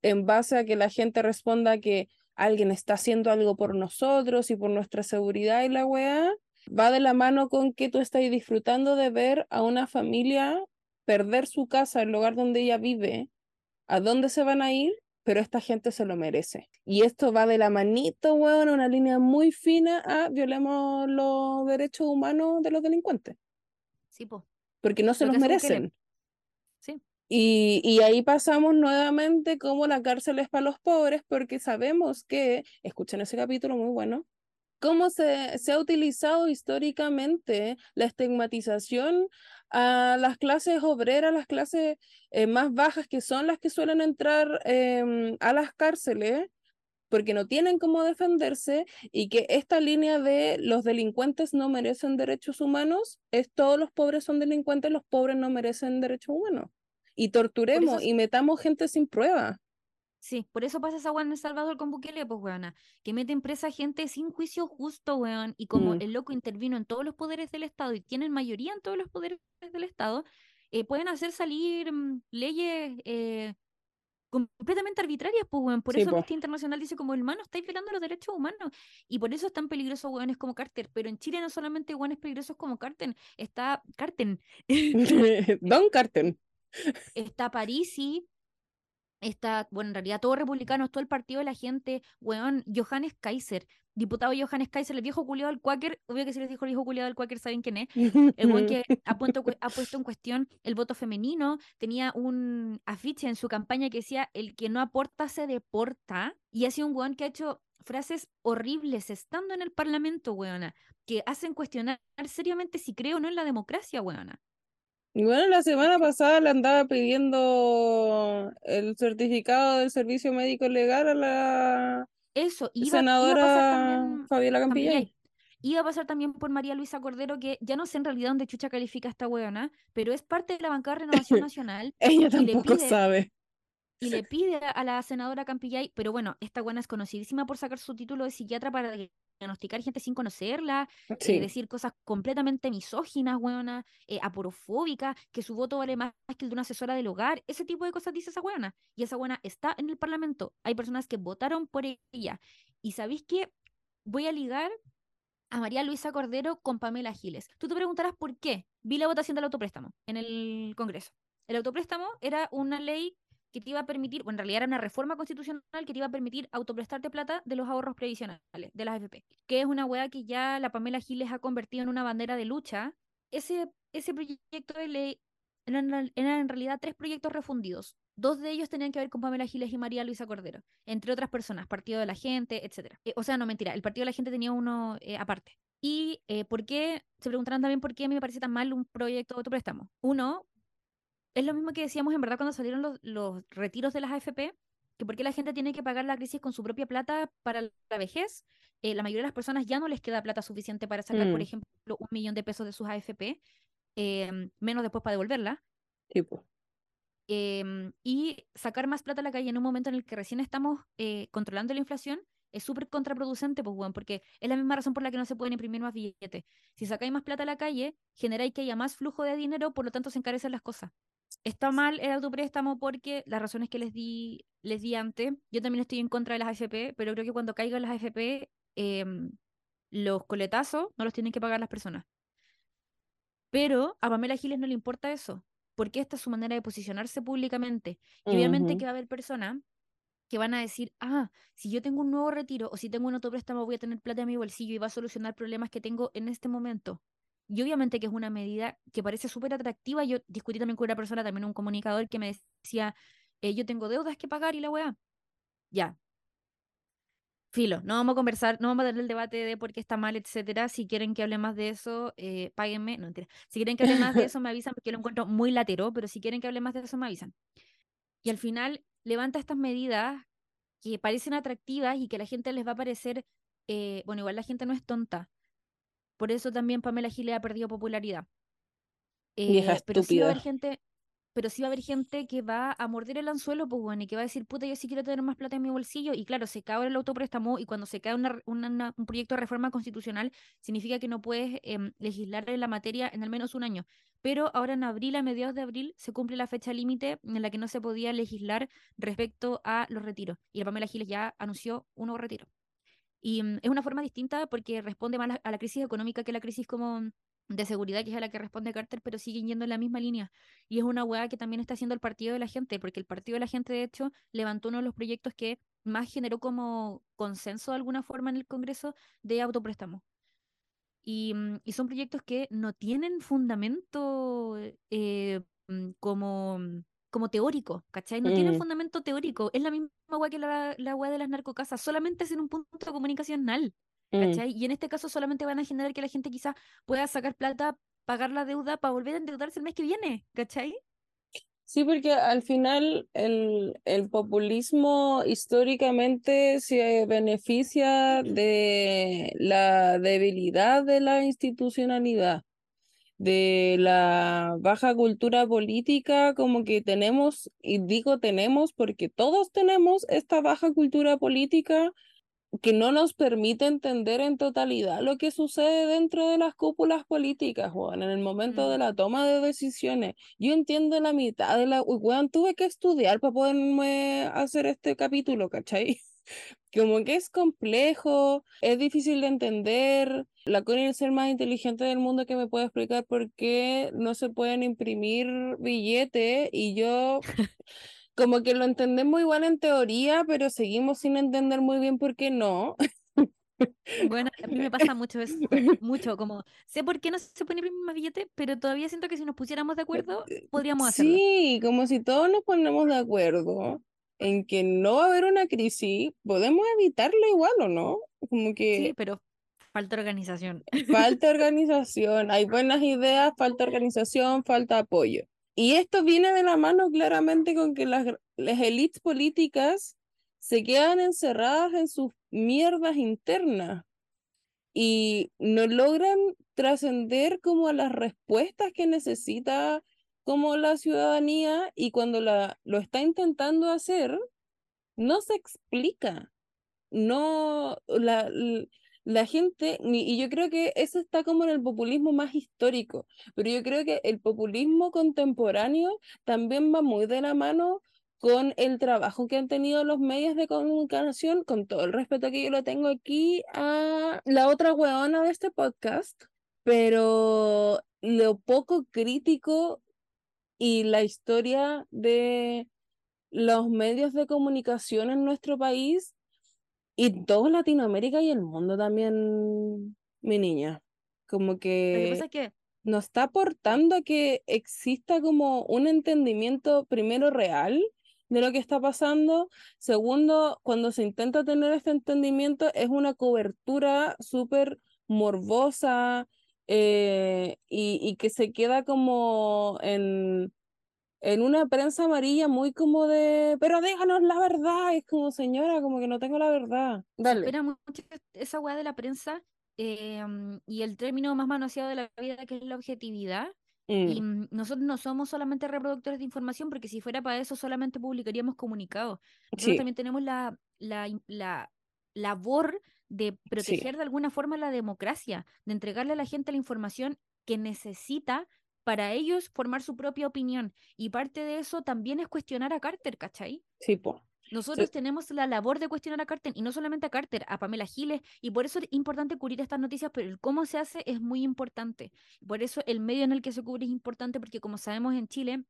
en base a que la gente responda que alguien está haciendo algo por nosotros y por nuestra seguridad y la weá, va de la mano con que tú estás disfrutando de ver a una familia perder su casa, el lugar donde ella vive, a dónde se van a ir, pero esta gente se lo merece. Y esto va de la manito, weón, una línea muy fina a violemos los derechos humanos de los delincuentes. Sí, po. Porque no se Lo los merecen. Sí. Y, y ahí pasamos nuevamente como la cárcel es para los pobres, porque sabemos que, escuchen ese capítulo muy bueno, cómo se, se ha utilizado históricamente la estigmatización a las clases obreras, las clases eh, más bajas, que son las que suelen entrar em, a las cárceles, porque no tienen cómo defenderse, y que esta línea de los delincuentes no merecen derechos humanos es todos los pobres son delincuentes, los pobres no merecen derechos humanos. Y torturemos y metamos gente sin prueba. Sí, por eso pasa esa weá en El Salvador con Bukele, pues weona, que meten presa gente sin juicio justo, weón, y como Mm. el loco intervino en todos los poderes del Estado y tienen mayoría en todos los poderes del Estado, eh, pueden hacer salir mm, leyes eh, completamente arbitrarias, pues weón. Por Sí, eso po. Amnistía Internacional dice como, hermano, estáis violando los derechos humanos. Y por eso es tan peligrosos weones como Carter. Pero en Chile no solamente weones peligrosos como Carter, está Carter, Don Carter. está Parisi, está, bueno, en realidad todos republicanos, todo el partido de la gente, weón, Johannes Kaiser, diputado Johannes Kaiser, el viejo culiado del Quaker, obvio que si les dijo el viejo culiado del Quaker, ¿saben quién es? El weón que ha puesto, ha puesto en cuestión el voto femenino, tenía un afiche en su campaña que decía, el que no aporta se deporta, y ha sido un weón que ha hecho frases horribles estando en el parlamento, weona, que hacen cuestionar seriamente si creo o no en la democracia, weona. Y bueno, la semana pasada le andaba pidiendo el certificado del servicio médico legal a la Eso, iba, iba a pasar senadora también Fabiola Campillay. Campillay. Iba a pasar también por María Luisa Cordero, que ya no sé en realidad dónde chucha califica esta weona, pero es parte de la bancada de Renovación Nacional Ella tampoco pide, sabe. y le pide a la senadora Campillay, pero bueno, esta buena es conocidísima por sacar su título de psiquiatra para diagnosticar gente sin conocerla, eh, decir cosas completamente misóginas, weona, eh, aporofóbicas, que su voto vale más que el de una asesora del hogar, ese tipo de cosas dice esa buena. Y esa buena está en el Parlamento. Hay personas que votaron por ella. Y sabéis qué? Voy a ligar a María Luisa Cordero con Pamela Giles. Tú te preguntarás por qué. Vi la votación del autopréstamo en el Congreso. El autopréstamo era una ley que te iba a permitir, bueno, en realidad era una reforma constitucional que te iba a permitir autoprestarte plata de los ahorros previsionales, de las AFP, que es una weá que ya la Pamela Giles ha convertido en una bandera de lucha. Ese, ese proyecto de ley eran, eran en realidad tres proyectos refundidos. Dos de ellos tenían que ver con Pamela Giles y María Luisa Cordero, entre otras personas, Partido de la Gente, etc. o sea, no mentira, el Partido de la Gente tenía uno eh, aparte. Y eh, por qué, se preguntarán también por qué a mí me parece tan mal un proyecto de autopréstamo. Uno, es lo mismo que decíamos en verdad cuando salieron los, los retiros de las AFP, que por qué la gente tiene que pagar la crisis con su propia plata para la vejez. Eh, la mayoría de las personas ya no les queda plata suficiente para sacar, por Mm. ejemplo, un millón de pesos de sus AFP, eh, menos después para devolverla. Tipo. em, y sacar más plata a la calle en un momento en el que recién estamos eh, controlando la inflación es súper contraproducente, pues, weón, porque es la misma razón por la que no se pueden imprimir más billetes. Si sacáis más plata a la calle, generáis que haya más flujo de dinero, por lo tanto se encarecen las cosas. Está mal el autopréstamo porque las razones que les di, les di antes, yo también estoy en contra de las AFP, pero creo que cuando caigan las AFP, em, los coletazos no los tienen que pagar las personas. Pero a Pamela Giles no le importa eso, porque esta es su manera de posicionarse públicamente. Y obviamente que va a haber personas que van a decir, ah, si yo tengo un nuevo retiro o si tengo un autopréstamo voy a tener plata en mi bolsillo y va a solucionar problemas que tengo en este momento. Y obviamente que es una medida que parece súper atractiva. Yo discutí también con una persona, también un comunicador, que me decía, eh, yo tengo deudas que pagar y la weá. Ya. Filo, no vamos a conversar, no vamos a tener el debate de por qué está mal, etcétera. Si quieren que hable más de eso, eh, páguenme. No, mentira. Si quieren que hable más de eso, me avisan porque yo lo encuentro muy latero, pero si quieren que hable más de eso, me avisan. Y al final levanta estas medidas que parecen atractivas y que a la gente les va a parecer, eh, bueno, igual la gente no es tonta. Por eso también Pamela Giles ha perdido popularidad. Vieja Eh, pero sí va a haber gente, pero sí va a haber gente que va a morder el anzuelo, pues bueno, y que va a decir, puta, yo sí quiero tener más plata en mi bolsillo. Y claro, se cae el autopréstamo y cuando se cae una re- una- una- un proyecto de reforma constitucional, significa que no puedes em, legislar en la materia en al menos un año. Pero ahora en abril, a mediados de abril, se cumple la fecha límite en la que no se podía legislar respecto a los retiros. Y la Pamela Giles ya anunció un nuevo retiro. Y mm, es una forma distinta porque responde más a la crisis económica que la crisis como de seguridad, que es a la que responde Carter, pero siguen yendo en la misma línea. Y es una hueá que también está haciendo el Partido de la Gente, porque el Partido de la Gente, de hecho, levantó uno de los proyectos que más generó como consenso de alguna forma en el Congreso de autopréstamo. Y, mm, y son proyectos que no tienen fundamento eh, mm, como, como teórico, ¿cachai? No tienen fundamento teórico. Es la misma hueá que la, la de las narcocasas, solamente es en un punto comunicacional. ¿cachai? Y en este caso solamente van a generar que la gente quizás pueda sacar plata, pagar la deuda para volver a endeudarse el mes que viene, ¿cachai? Sí, porque al final el, el populismo históricamente se beneficia de la debilidad de la institucionalidad, de la baja cultura política, como que tenemos, y digo tenemos porque todos tenemos esta baja cultura política que no nos permite entender en totalidad lo que sucede dentro de las cúpulas políticas, Juan, en el momento de mm. la toma de decisiones. Yo entiendo la mitad de la... Juan, tuve que estudiar para poderme hacer este capítulo, ¿cachai? Como que es complejo, es difícil de entender. La Connie es el ser más inteligente del mundo que me puede explicar por qué no se pueden imprimir billetes y yo como que lo entendemos igual en teoría, pero seguimos sin entender muy bien por qué no. Bueno, a mí me pasa mucho eso, mucho, como sé por qué no se pone imprimir más billete, pero todavía siento que si nos pusiéramos de acuerdo, podríamos hacerlo. Sí, como si todos nos ponemos de acuerdo en que no va a haber una crisis, podemos evitarlo igual o no, como que... Sí, pero falta organización. Falta organización, hay buenas ideas, falta organización, falta apoyo. Y esto viene de la mano claramente con que las, las élites políticas se quedan encerradas en sus mierdas internas y no logran trascender como a las respuestas que necesita como la ciudadanía y cuando la, lo está intentando hacer, no se explica. No, la, la gente, y yo creo que eso está como en el populismo más histórico, pero yo creo que el populismo contemporáneo también va muy de la mano con el trabajo que han tenido los medios de comunicación, con todo el respeto que yo lo tengo aquí a la otra hueona de este podcast, pero lo poco crítico y la historia de los medios de comunicación en nuestro país y todo Latinoamérica y el mundo también, mi niña. Como que, que nos está aportando a que exista como un entendimiento primero real de lo que está pasando. Segundo, cuando se intenta tener este entendimiento es una cobertura súper morbosa eh, y, y que se queda como en en una prensa amarilla muy como de, pero déjanos la verdad, es como señora, como que no tengo la verdad. Dale. Espera mucho esa weá de la prensa em, y el término más manoseado de la vida que es la objetividad. Y mm. Mm, nosotros no somos solamente reproductores de información, porque si fuera para eso solamente publicaríamos comunicados. Nosotros también tenemos la, la, la labor de proteger de alguna forma la democracia, de entregarle a la gente la información que necesita para ellos formar su propia opinión. Y parte de eso también es cuestionar a Carter, ¿cachai? Sí, pues. Nosotros tenemos la labor de cuestionar a Carter, y no solamente a Carter, a Pamela Giles, y por eso es importante cubrir estas noticias, pero el cómo se hace es muy importante. Por eso el medio en el que se cubre es importante, porque como sabemos en Chile,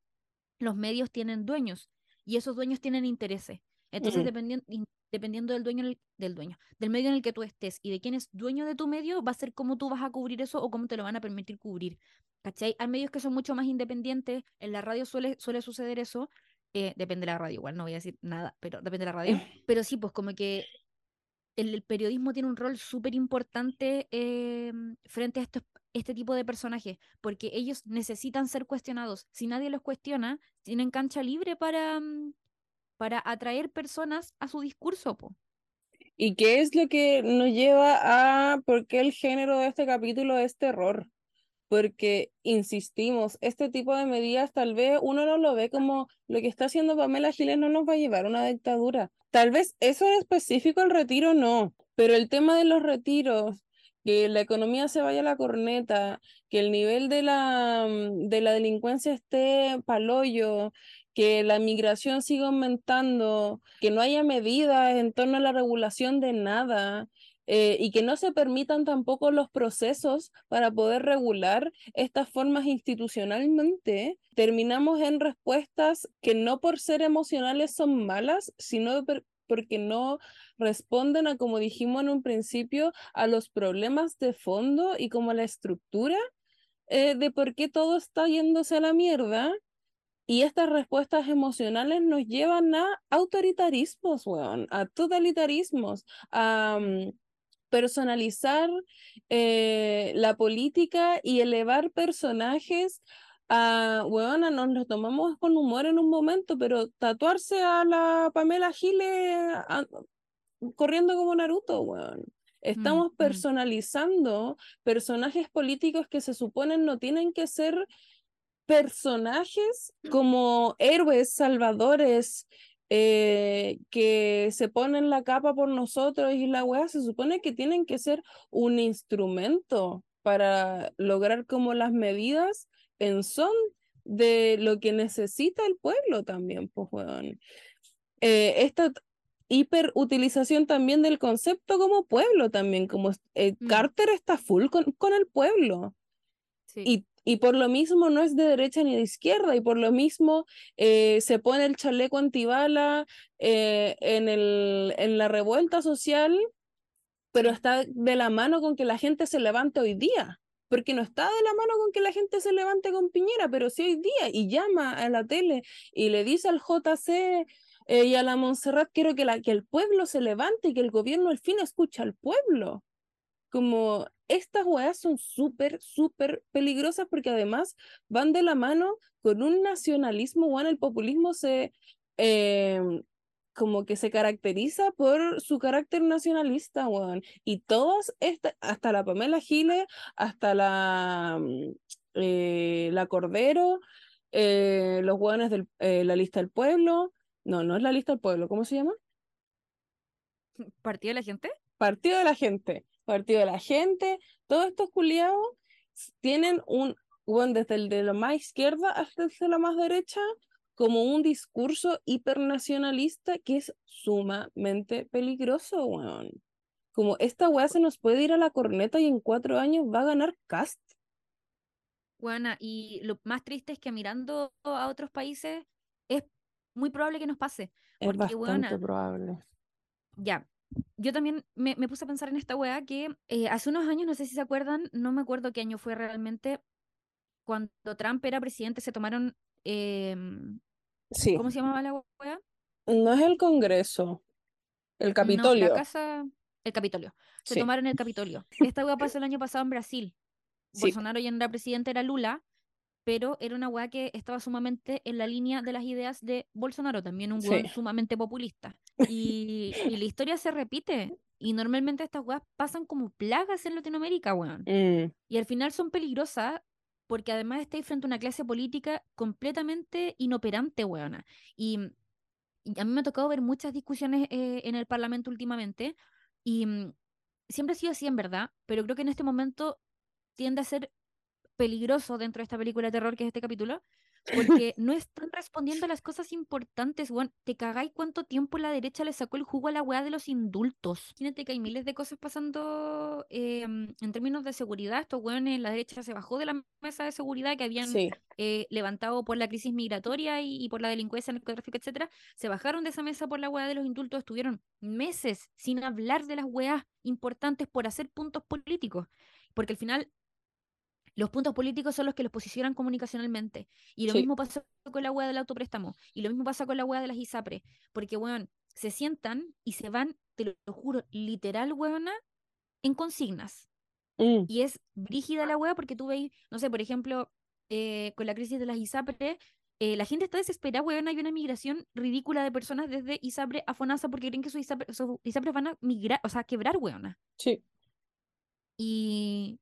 los medios tienen dueños, y esos dueños tienen intereses. Entonces, dependiendo, dependiendo del dueño del dueño, del medio en el que tú estés y de quién es dueño de tu medio, va a ser cómo tú vas a cubrir eso o cómo te lo van a permitir cubrir. ¿Cachai? Hay medios que son mucho más independientes, en la radio suele, suele suceder eso, eh, depende de la radio, igual no voy a decir nada, pero depende de la radio, pero sí, pues como que el, periodismo tiene un rol súper importante eh, frente a estos, este tipo de personajes, porque ellos necesitan ser cuestionados. Si nadie los cuestiona, tienen cancha libre para, mm, para atraer personas a su discurso. Po. ¿Y qué es lo que nos lleva a por qué el género de este capítulo es terror? Porque, insistimos, este tipo de medidas tal vez uno no lo ve como lo que está haciendo Pamela Giles no nos va a llevar a una dictadura. Tal vez eso en específico el retiro no, pero el tema de los retiros, que la economía se vaya a la corneta, que el nivel de la, mm, de la delincuencia esté paloyo, que la migración siga aumentando, que no haya medidas en torno a la regulación de nada, eh, y que no se permitan tampoco los procesos para poder regular estas formas institucionalmente, terminamos en respuestas que no por ser emocionales son malas, sino porque no responden a, como dijimos en un principio, a los problemas de fondo y como la estructura eh, de por qué todo está yéndose a la mierda. Y estas respuestas emocionales nos llevan a autoritarismos, weón, a totalitarismos, a mm, personalizar eh, la política y elevar personajes a, weón, nos lo tomamos con humor en un momento, pero tatuarse a la Pamela Giles corriendo como Naruto, weón. Estamos personalizando personajes políticos que se suponen no tienen que ser personajes como héroes, salvadores, eh, que se ponen la capa por nosotros y la weá, se supone que tienen que ser un instrumento para lograr como las medidas en son de lo que necesita el pueblo también, pues weón. Eh, esta hiperutilización también del concepto como pueblo también, como eh, mm. Carter está full con, con el pueblo. Y, y, por lo mismo no es de derecha ni de izquierda, y por lo mismo eh, se pone el chaleco antibala eh, en, el, en la revuelta social, pero está de la mano con que la gente se levante hoy día porque no está de la mano con que la gente se levante con Piñera, pero sí hoy día y llama a la tele y le dice al JC eh, y a la Montserrat, quiero que, la, que el pueblo se levante y que el gobierno al fin escuche al pueblo. Como estas weas son súper, súper peligrosas porque además van de la mano con un nacionalismo, bueno, el populismo se, em, como que se caracteriza por su carácter nacionalista, weón. Y todas estas, hasta la Pamela Giles, hasta la, mm, eh, la Cordero, eh, los weones de la lista del pueblo, no, no es la lista del pueblo. ¿Cómo se llama? ¿Partido de la gente? Partido de la gente. Partido de la gente. Todos estos culiados tienen un, bueno, desde el de la más izquierda hasta el de la más derecha, como un discurso hipernacionalista que es sumamente peligroso, weón. Como esta weá se nos puede ir a la corneta y en cuatro años va a ganar Cast. Bueno, y lo más triste es que mirando a otros países es muy probable que nos pase. Es bastante probable. Ya. Yo también me, puse a pensar en esta weá que eh, hace unos años, no sé si se acuerdan, no me acuerdo qué año fue realmente, cuando Trump era presidente, se tomaron. Em, sí. ¿Cómo se llamaba la weá? No es el Congreso, el Capitolio. la casa, el Capitolio. Se tomaron el Capitolio. Esta weá pasó el año pasado en Brasil. Bolsonaro ya no era presidente, era Lula, pero era una weá que estaba sumamente en la línea de las ideas de Bolsonaro, también un weón sumamente populista. Y, la historia se repite. Y normalmente estas weas pasan como plagas en Latinoamérica, weón. Mm. Y al final son peligrosas porque además estáis frente a una clase política completamente inoperante, weona. Y, a mí me ha tocado ver muchas discusiones eh, en el Parlamento últimamente y mm, siempre ha sido así en verdad, pero creo que en este momento tiende a ser peligroso dentro de esta película de terror que es este capítulo, porque no están respondiendo a las cosas importantes, weón. Te cagáis cuánto tiempo la derecha le sacó el jugo a la weá de los indultos. Imagínate que hay miles de cosas pasando em, en términos de seguridad. Estos weones, la derecha se bajó de la mesa de seguridad que habían eh, levantado por la crisis migratoria y, por la delincuencia, narcotráfico, etcétera. Se bajaron de esa mesa por la weá de los indultos. Estuvieron meses sin hablar de las weas importantes por hacer puntos políticos. Porque al final los puntos políticos son los que los posicionan comunicacionalmente. Y lo mismo pasa con la wea del autopréstamo. Y lo mismo pasa con la wea de las ISAPRE. Porque, weón, se sientan y se van, te lo, juro, literal, weona, en consignas. Mm. Y es brígida la wea porque tú veis, no sé, por ejemplo, eh, con la crisis de las ISAPRE, eh, la gente está desesperada, weón, hay una migración ridícula de personas desde ISAPRE a FONASA porque creen que sus ISAPRE, van a migrar, o sea, a quebrar, weona. Sí. Y,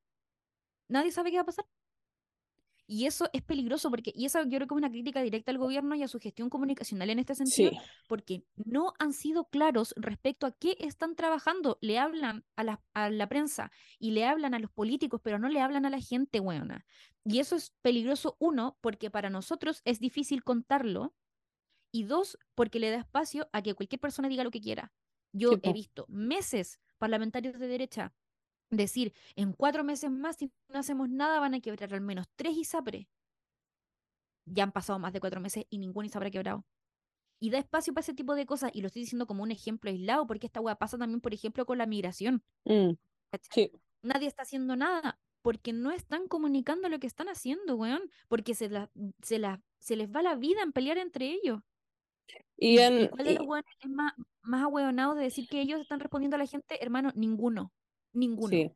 nadie sabe qué va a pasar. Y eso es peligroso porque, y eso yo creo que es una crítica directa al gobierno y a su gestión comunicacional en este sentido, porque no han sido claros respecto a qué están trabajando. Le hablan a la, a la prensa y le hablan a los políticos, pero no le hablan a la gente, weona. Y eso es peligroso, uno, porque para nosotros es difícil contarlo, y dos, porque le da espacio a que cualquier persona diga lo que quiera. Yo he visto meses parlamentarios de derecha decir, en cuatro meses más, si no hacemos nada, van a quebrar al menos tres ISAPRE. Ya han pasado más de cuatro meses y ningún ISAPRE ha quebrado. Y da espacio para ese tipo de cosas, y lo estoy diciendo como un ejemplo aislado, porque esta hueá pasa también, por ejemplo, con la migración. Mm, sí. Nadie está haciendo nada, porque no están comunicando lo que están haciendo, weón, porque se, la, se, la, se les va la vida en pelear entre ellos. Y, en, ¿Cuál de los weones es más, más de decir que ellos están respondiendo a la gente? Hermano, ninguno. Sí.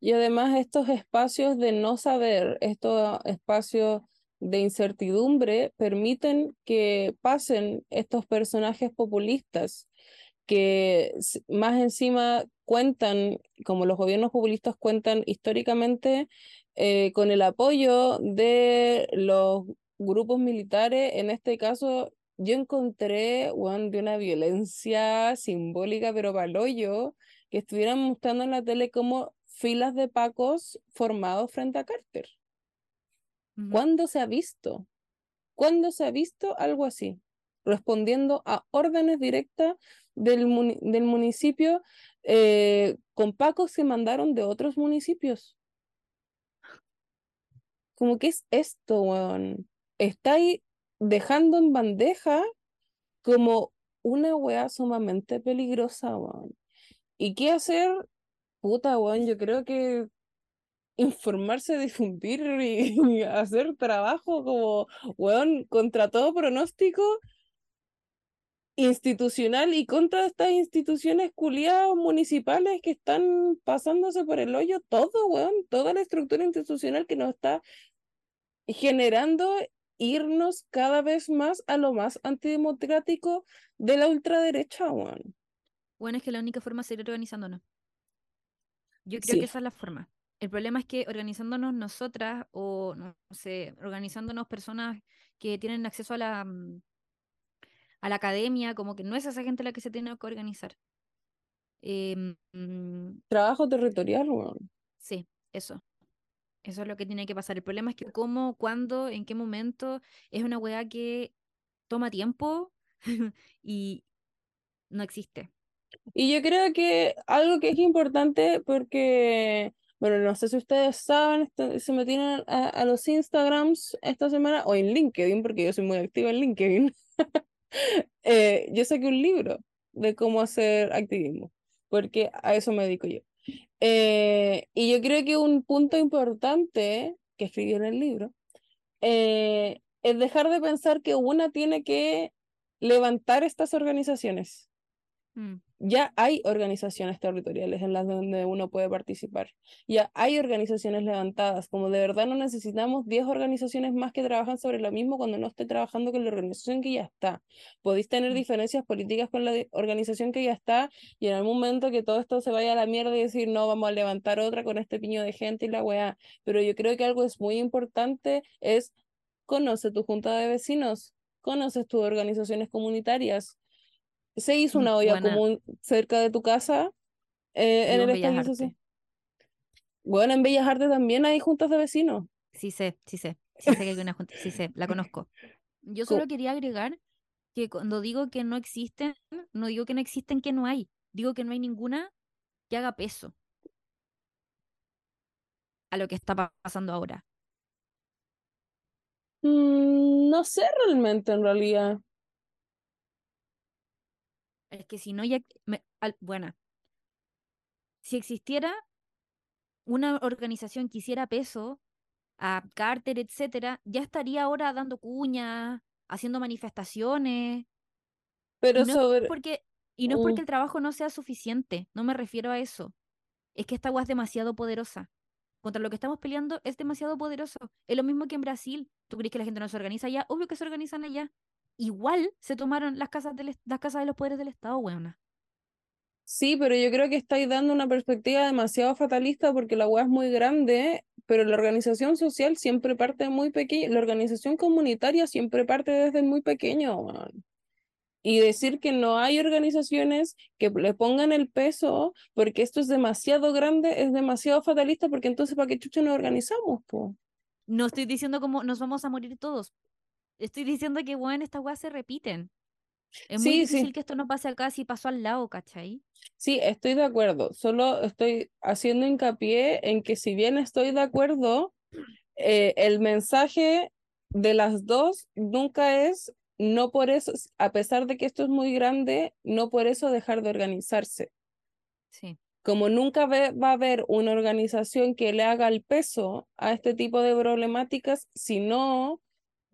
Y además estos espacios de no saber, estos espacios de incertidumbre permiten que pasen estos personajes populistas que más encima cuentan, como los gobiernos populistas cuentan históricamente, eh, con el apoyo de los grupos militares, en este caso yo encontré one, de una violencia simbólica, pero hoyo que estuvieran mostrando en la tele como filas de pacos formados frente a Carter. ¿Cuándo se ha visto? ¿Cuándo se ha visto algo así? Respondiendo a órdenes directas del, del municipio eh, con pacos que mandaron de otros municipios. Como que es esto, weón. Estáis dejando en bandeja como una weá sumamente peligrosa, weón. ¿Y qué hacer? Puta, weón, yo creo que informarse, difundir y, hacer trabajo como, weón, contra todo pronóstico institucional y contra estas instituciones culiadas municipales que están pasándose por el hoyo todo, weón, toda la estructura institucional que nos está generando irnos cada vez más a lo más antidemocrático de la ultraderecha, weón. Bueno, es que la única forma es organizándonos. Yo creo que esa es la forma. El problema es que organizándonos nosotras o, no sé, organizándonos personas que tienen acceso a la, mm, a la academia, como que no es esa gente la que se tiene que organizar. Em, mm, Trabajo territorial, weón. Sí, eso. Eso es lo que tiene que pasar. El problema es que cómo, cuándo, en qué momento es una weá que toma tiempo y no existe. Y yo creo que algo que es importante porque, bueno, no sé si ustedes saben, se metieron a, a los Instagrams esta semana o en LinkedIn, porque yo soy muy activa en LinkedIn. eh, yo saqué un libro de cómo hacer activismo, porque a eso me dedico yo. Eh, y yo creo que un punto importante que escribí en el libro eh, es dejar de pensar que una tiene que levantar estas organizaciones. Mm. Ya hay organizaciones territoriales en las donde uno puede participar. Ya hay organizaciones levantadas, como de verdad no necesitamos 10 organizaciones más que trabajan sobre lo mismo cuando no esté trabajando con la organización que ya está. Podéis tener mm. diferencias políticas con la organización que ya está y en algún momento que todo esto se vaya a la mierda y decir, no, vamos a levantar otra con este piño de gente y la weá. Pero yo creo que algo es muy importante es conoce tu junta de vecinos, conoces tus organizaciones comunitarias, se hizo una olla común cerca de tu casa eh, en el estadio Bueno, en Bellas Artes también hay juntas de vecinos. Sí sé, sí sé, sí sé que hay una junta, sí sé, la conozco. Yo solo quería agregar que cuando digo que no existen, no digo que no existen que no hay, digo que no hay ninguna que haga peso a lo que está pasando ahora. Mm, no sé realmente en realidad. Es que si no ya... bueno, si existiera una organización que hiciera peso a Carter, etcétera, ya estaría ahora dando cuñas, haciendo manifestaciones. Pero y no sobre... Es porque, y no es porque uh. el trabajo no sea suficiente, no me refiero a eso. Es que esta agua es demasiado poderosa. Contra lo que estamos peleando es demasiado poderoso. Es lo mismo que en Brasil. ¿Tú crees que la gente no se organiza allá? Obvio que se organizan allá igual se tomaron las casas, las casas de los poderes del Estado, weona. Sí, pero yo creo que estáis dando una perspectiva demasiado fatalista porque la weá es muy grande, pero la organización social siempre parte muy pequeña, la organización comunitaria siempre parte desde muy pequeño, Y decir que no hay organizaciones que le pongan el peso porque esto es demasiado grande es demasiado fatalista porque entonces ¿para qué chucha nos organizamos? Po? No estoy diciendo cómo nos vamos a morir todos, Estoy diciendo que, bueno, estas weas se repiten. Es muy Sí, difícil sí, que esto no pase acá si pasó al lado, ¿cachai? sí, estoy de acuerdo. Solo estoy haciendo hincapié en que si bien estoy de acuerdo, eh, el mensaje de las dos nunca es, no por eso, a pesar de que esto es muy grande, no por eso dejar de organizarse. Sí. Como nunca ve- va a haber una organización que le haga el peso a este tipo de problemáticas, si no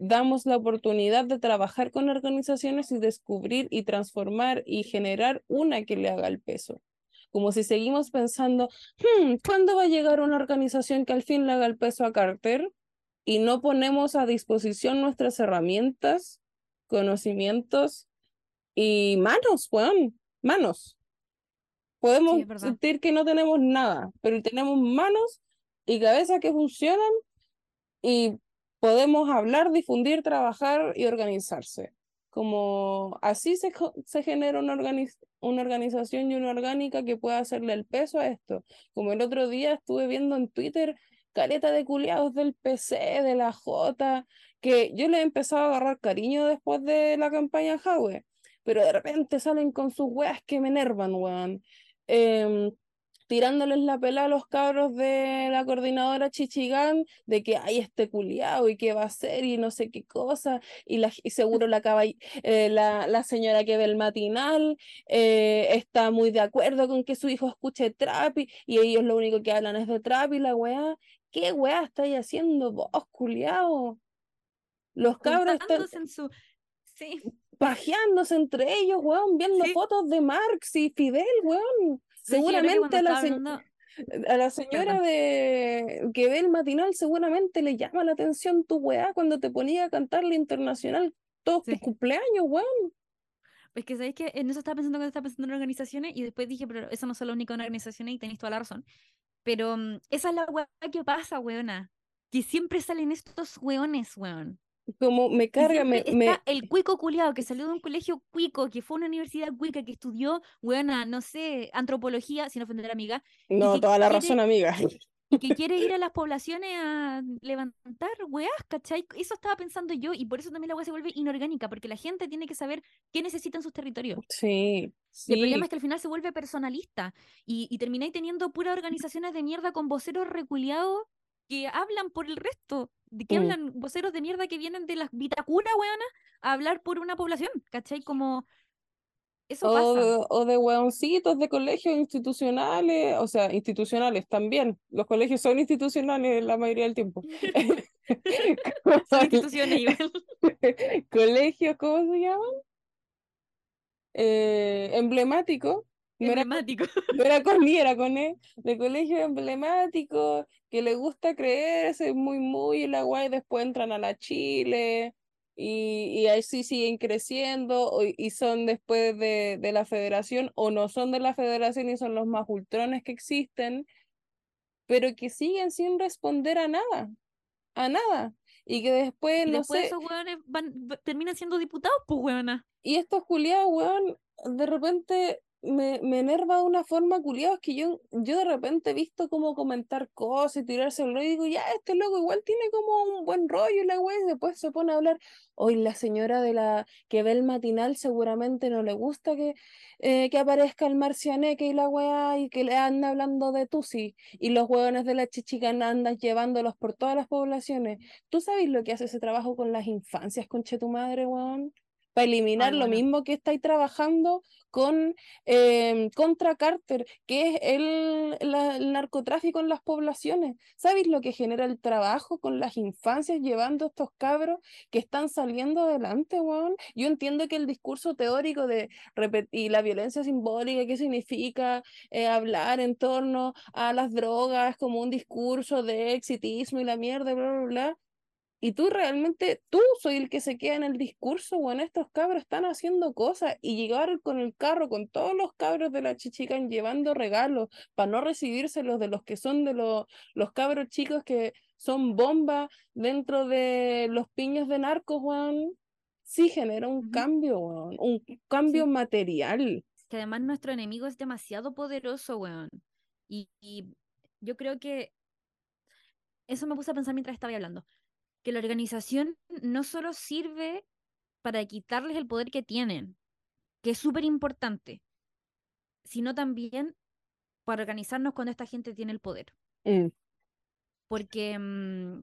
damos la oportunidad de trabajar con organizaciones y descubrir y transformar y generar una que le haga el peso. Como si seguimos pensando, "Hmm, ¿cuándo va a llegar una organización que al fin le haga el peso a Carter? Y no ponemos a disposición nuestras herramientas, conocimientos y manos, weón, manos. Podemos Sí, sentir que no tenemos nada, pero tenemos manos y cabezas que funcionan y podemos hablar, difundir, trabajar y organizarse. Como así se, se genera una, organiz- una organización y una orgánica que pueda hacerle el peso a esto. Como el otro día estuve viendo en Twitter caleta de culiados del PC, de la J, que yo le he empezado a agarrar cariño después de la campaña Jaue, pero de repente salen con sus weas que me enervan, weón. Em, tirándoles la pela a los cabros de la coordinadora Chichigán de que hay este culiao y qué va a hacer y no sé qué cosa y, la, y seguro la, caball- eh, la, la señora que ve el matinal eh, está muy de acuerdo con que su hijo escuche trap y, y ellos lo único que hablan es de trap y la weá, ¿qué weá estáis haciendo vos, culiao? Los cabros están en su... Sí, pajeándose entre ellos, weón, viendo Sí. fotos de Marx y Fidel, weón. ¿Sabes que yo creo que Seguramente a la, estaba se- hablando... a la señora Perdón. de que ve el matinal seguramente le llama la atención tu weá cuando te ponía a cantar la internacional todos tus Sí. cumpleaños, weón. Es que sabéis que en eso estaba pensando cuando estaba pensando en organizaciones y después dije, pero eso no son las únicas organizaciones y tenéis toda la razón. Pero mm, esa es la weá que pasa, weona. Que siempre salen estos weones, weón. Como me carga, me, el cuico culiado que salió de un colegio cuico, que fue a una universidad cuica, que estudió, weona, no sé, antropología, sin ofender a amiga, No, toda la quiere- razón, amiga. y que quiere ir a las poblaciones a levantar weas, ¿cachai? Eso estaba pensando yo y por eso también la wea se vuelve inorgánica, porque la gente tiene que saber qué necesita en sus territorios. Sí, Y el problema sí. es que al final se vuelve personalista y, y termináis teniendo puras organizaciones de mierda con voceros reculeados que hablan por el resto, de que Mm. hablan voceros de mierda que vienen de las bitacuras, weona, a hablar por una población, ¿cachai? Como eso O pasa. de, o de weoncitos de colegios institucionales, o sea, institucionales también. Los colegios son institucionales la mayoría del tiempo. Son instituciones igual. Colegios, ¿cómo se llaman? Eh, emblemáticos. No era, Emblemático. no era con I, era con E. De colegios emblemáticos que le gusta creerse muy, muy la guay, después entran a la Chile y, y ahí sí siguen creciendo o- y son después de, de la federación o no son de la federación y son los más ultrones que existen, pero que siguen sin responder a nada, a nada. Y que después, Y no después sé, esos weones van, va- terminan siendo diputados, pues weona. Y estos culiados, weón, de repente me, me enerva de una forma culiados que yo, yo de repente he visto como comentar cosas y tirarse el rollo y digo, ya, este loco igual tiene como un buen rollo y la weá, y después se pone a hablar, hoy la señora de la que ve el matinal seguramente no le gusta que, eh, que aparezca el marcianeque y la weá y que le anda hablando de Tusi y los hueones de la chichicana andan llevándolos por todas las poblaciones. ¿Tú sabes lo que hace ese trabajo con las infancias, conche tu madre, weón? Para eliminar Ay, lo mismo que estáis trabajando con em, contra Carter, que es el, la- el narcotráfico en las poblaciones. ¿Sabéis lo que genera el trabajo con las infancias llevando a estos cabros que están saliendo adelante, weón? Yo entiendo que el discurso teórico de y la violencia simbólica, qué significa eh, hablar en torno a las drogas como un discurso de exitismo y la mierda, bla, bla, bla. Y tú realmente, tú soy el que se queda en el discurso, bueno, estos cabros están haciendo cosas y llegar con el carro con todos los cabros de la chichican llevando regalos para no recibírselos de los que son de los, los cabros chicos que son bombas dentro de los piños de narcos, weón. Sí genera un cambio, weón, un cambio Sí. material. que además nuestro enemigo es demasiado poderoso, weón. Y, y yo creo que eso me puse a pensar mientras estaba hablando, que la organización no solo sirve para quitarles el poder que tienen, que es súper importante, sino también para organizarnos cuando esta gente tiene el poder. Mm. Porque mm,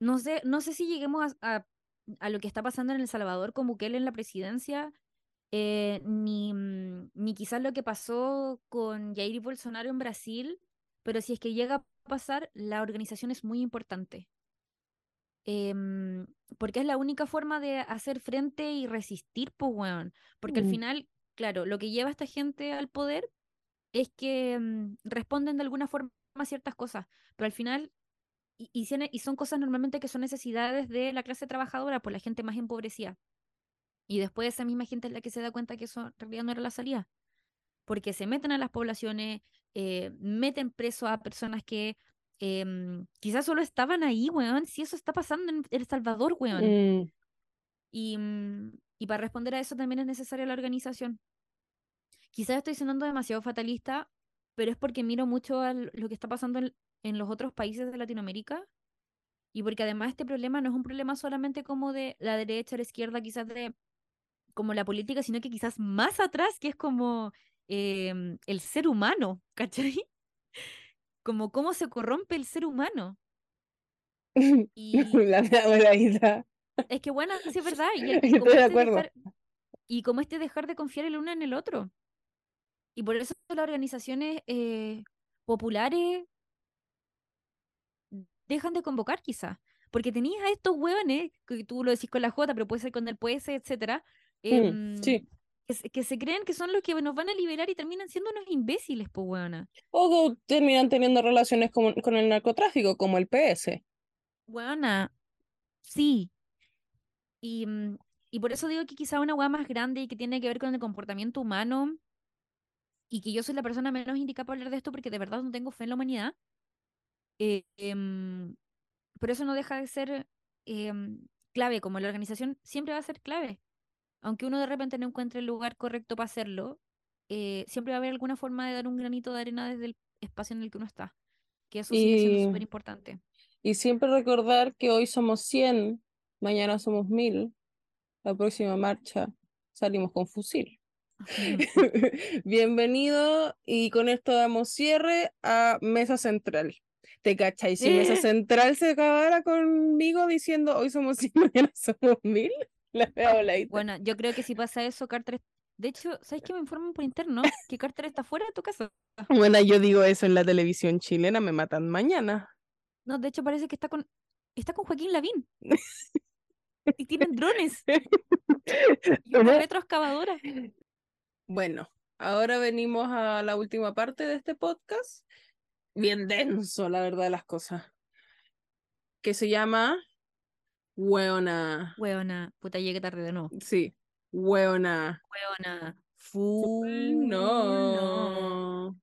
no, sé, no sé si lleguemos a, a- a lo que está pasando en El Salvador con Bukele en la presidencia, eh, ni, mm, ni quizás lo que pasó con Jair Bolsonaro en Brasil, pero si es que llega a pasar, la organización es muy importante. Em, porque es la única forma de hacer frente y resistir, pues, weón. Porque al Mm. final, claro, lo que lleva a esta gente al poder es que mm, responden de alguna forma a ciertas cosas, pero al final, y, y son cosas normalmente que son necesidades de la clase trabajadora, por la gente más empobrecida. Y después esa misma gente es la que se da cuenta que eso en realidad no era la salida, porque se meten a las poblaciones, eh, meten preso a personas que em, quizás solo estaban ahí, weón, si eso está pasando en El Salvador, weón. Mm. Y, mm, y para responder a eso también es necesaria la organización. Quizás estoy sonando demasiado fatalista, pero es porque miro mucho al- lo que está pasando en, en los otros países de Latinoamérica y porque además este problema no es un problema solamente como de la derecha, la izquierda, quizás de como la política, sino que quizás más atrás, que es como em, el ser humano, ¿cachai? Como cómo se corrompe el ser humano. Y La es que bueno, sí es verdad. Y, el- Estoy de este acuerdo. dejar, y como este dejar de confiar el uno en el otro. Y por eso las organizaciones eh, populares dejan de convocar quizás. Porque tenías a estos hueones, que tú lo decís con la J, pero puede ser con el PS, etcétera, Mm, em, sí. Que, se- creen que son los que nos van a liberar y terminan siendo unos imbéciles, pues hueona. O terminan teniendo relaciones con, con el narcotráfico, como el PS. Hueona, sí. Y, mm, y por eso digo que quizá una hueá más grande y que tiene que ver con el comportamiento humano y que yo soy la persona menos indicada para hablar de esto porque de verdad no tengo fe en la humanidad. eh, em, pero eso no deja de ser em, clave, como la organización siempre va a ser clave. Aunque uno de repente no encuentre el lugar correcto para hacerlo, eh, siempre va a haber alguna forma de dar un granito de arena desde el espacio en el que uno está. Que eso sigue siendo Y, súper importante. y siempre recordar que hoy somos 100, mañana somos 1000. La próxima marcha salimos con fusil. Bienvenido y con esto damos cierre a Mesa Central. ¿Te cachai? Si Mesa. Central se acabara conmigo diciendo hoy somos 100, mañana somos 1000, la veo voladita. Bueno, yo creo que si pasa eso, Carter. De hecho, ¿sabes qué me informan por interno? Que Carter está fuera de tu casa. Bueno, yo digo eso en la televisión chilena, me matan mañana. No, de hecho parece que está con está con Joaquín Lavín. Y tienen drones y una retroexcavadora. Bueno, ahora venimos a la última parte de este podcast. Bien denso, la verdad de las cosas. Que se llama Weona. Weona, puta, llegué tarde de nuevo. Sí. Weona. Full Full no.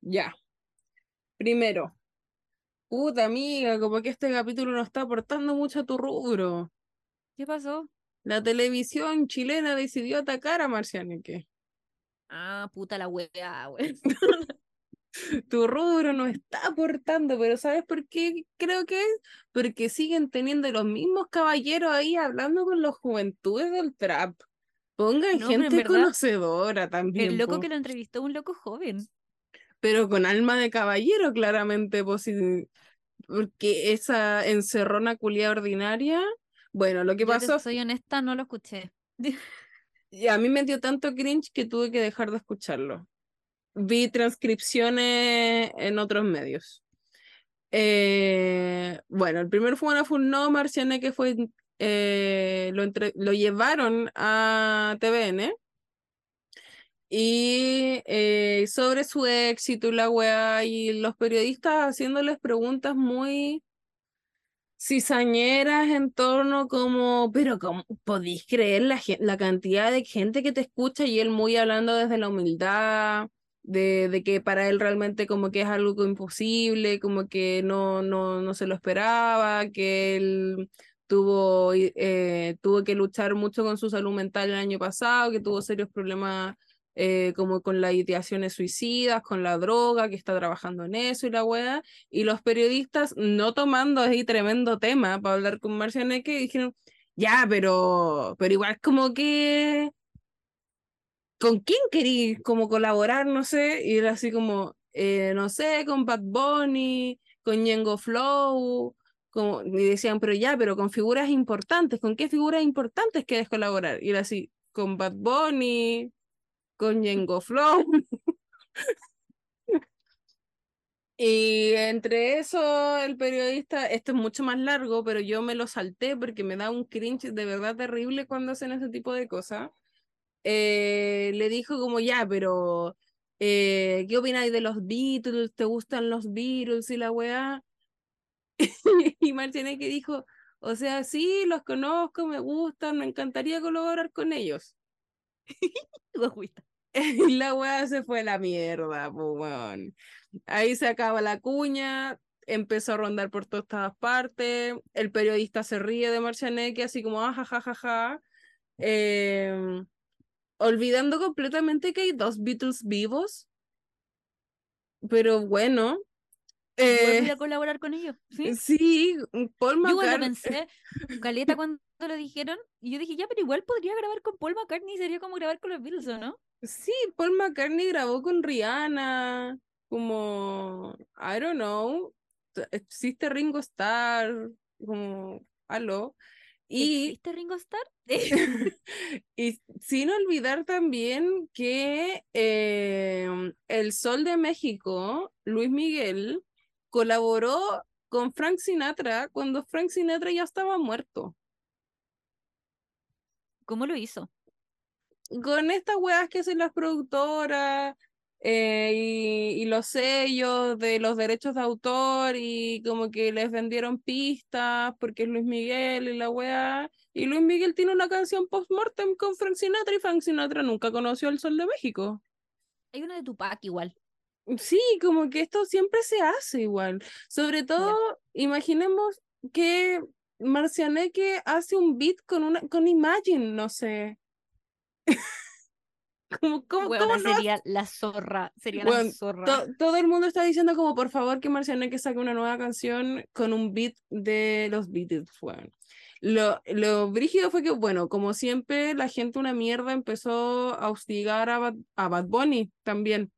Ya. Primero, puta amiga, como que este capítulo no está aportando mucho a tu rubro. ¿Qué pasó? La televisión chilena decidió atacar a Marcianeque. Ah, puta la wea, weón. Tu rubro no está aportando, pero ¿sabes por qué creo que es? Porque siguen teniendo los mismos caballeros ahí hablando con los juventudes del trap. Pongan No, gente verdad, conocedora también, El loco po. que lo entrevistó, un loco joven. pero con alma de caballero, claramente, si- porque esa encerrona culia ordinaria. Bueno, lo que Yo pasó, soy honesta, no lo escuché. y a mí me dio tanto cringe que tuve que dejar de escucharlo. Vi transcripciones en otros medios. Eh, bueno, el primer fue una no Marciane que fue eh, lo, entre- lo llevaron a TVN y eh, sobre su éxito y la weá y los periodistas haciéndoles preguntas muy cizañeras en torno como, pero ¿cómo podéis creer la, la cantidad de gente que te escucha y él muy hablando desde la humildad, de, de que para él realmente como que es algo imposible, como que no, no, no se lo esperaba, que él tuvo, eh, tuvo que luchar mucho con su salud mental el año pasado, que tuvo serios problemas eh, como con las ideaciones suicidas, con la droga, que está trabajando en eso y la weá, y los periodistas no tomando ahí tremendo tema para hablar con Marcianeque, dijeron, ya, pero, pero igual como que, ¿con quién querí como colaborar? No sé, y era así como, eh, no sé, con Bad Bunny, con Ñengo Flow, como, y decían, pero ya, pero con figuras importantes, ¿con qué figuras importantes quieres colaborar? Y era así, con Bad Bunny, con Yengo Flow. y entre eso, el periodista, esto es mucho más largo, pero yo me lo salté porque me da un cringe de verdad terrible cuando hacen ese tipo de cosas. Eh, le dijo como ya, pero eh, ¿qué opináis de los Beatles? ¿Te gustan los Beatles y la weá? y que dijo, o sea, sí, los conozco, me gustan, me encantaría colaborar con ellos. y la weá se fue a la mierda, pues, Ahí se acaba la cuña, empezó a rondar por todas partes, el periodista se ríe de Marcianeque, así como, ah, ja, em, olvidando completamente que hay dos Beatles vivos. Pero bueno. Eh, a colaborar con ellos. Sí, sí Paul McCartney. Yo cuando pensé, Caleta cuando lo dijeron, y yo dije, ya, pero igual podría grabar con Paul McCartney, sería como grabar con los Beatles, no? Sí, Paul McCartney grabó con Rihanna, como, I don't know, existe Ringo Starr, como, aló. Y, ¿Existe Ringo Starr? y sin olvidar también que em, el Sol de México, Luis Miguel, colaboró con Frank Sinatra cuando Frank Sinatra ya estaba muerto. ¿Cómo lo hizo? Con estas weas que hacen las productoras eh, y, los sellos de los derechos de autor y como que les vendieron pistas porque es Luis Miguel y la wea. Y Luis Miguel tiene una canción post-mortem con Frank Sinatra y Frank Sinatra nunca conoció el Sol de México. Hay una de Tupac igual. Sí, como que esto siempre se hace igual. Sobre todo, imaginemos que Marcianeque hace un beat con una con Imagine, no sé. como, ¿cómo, sería la zorra, sería la zorra. todo el mundo está diciendo como por favor que Marcianeque saque una nueva canción con un beat de los Beatles, bueno. Lo, lo brígido fue que, bueno, como siempre, la gente una mierda empezó a hostigar a a Bad Bunny también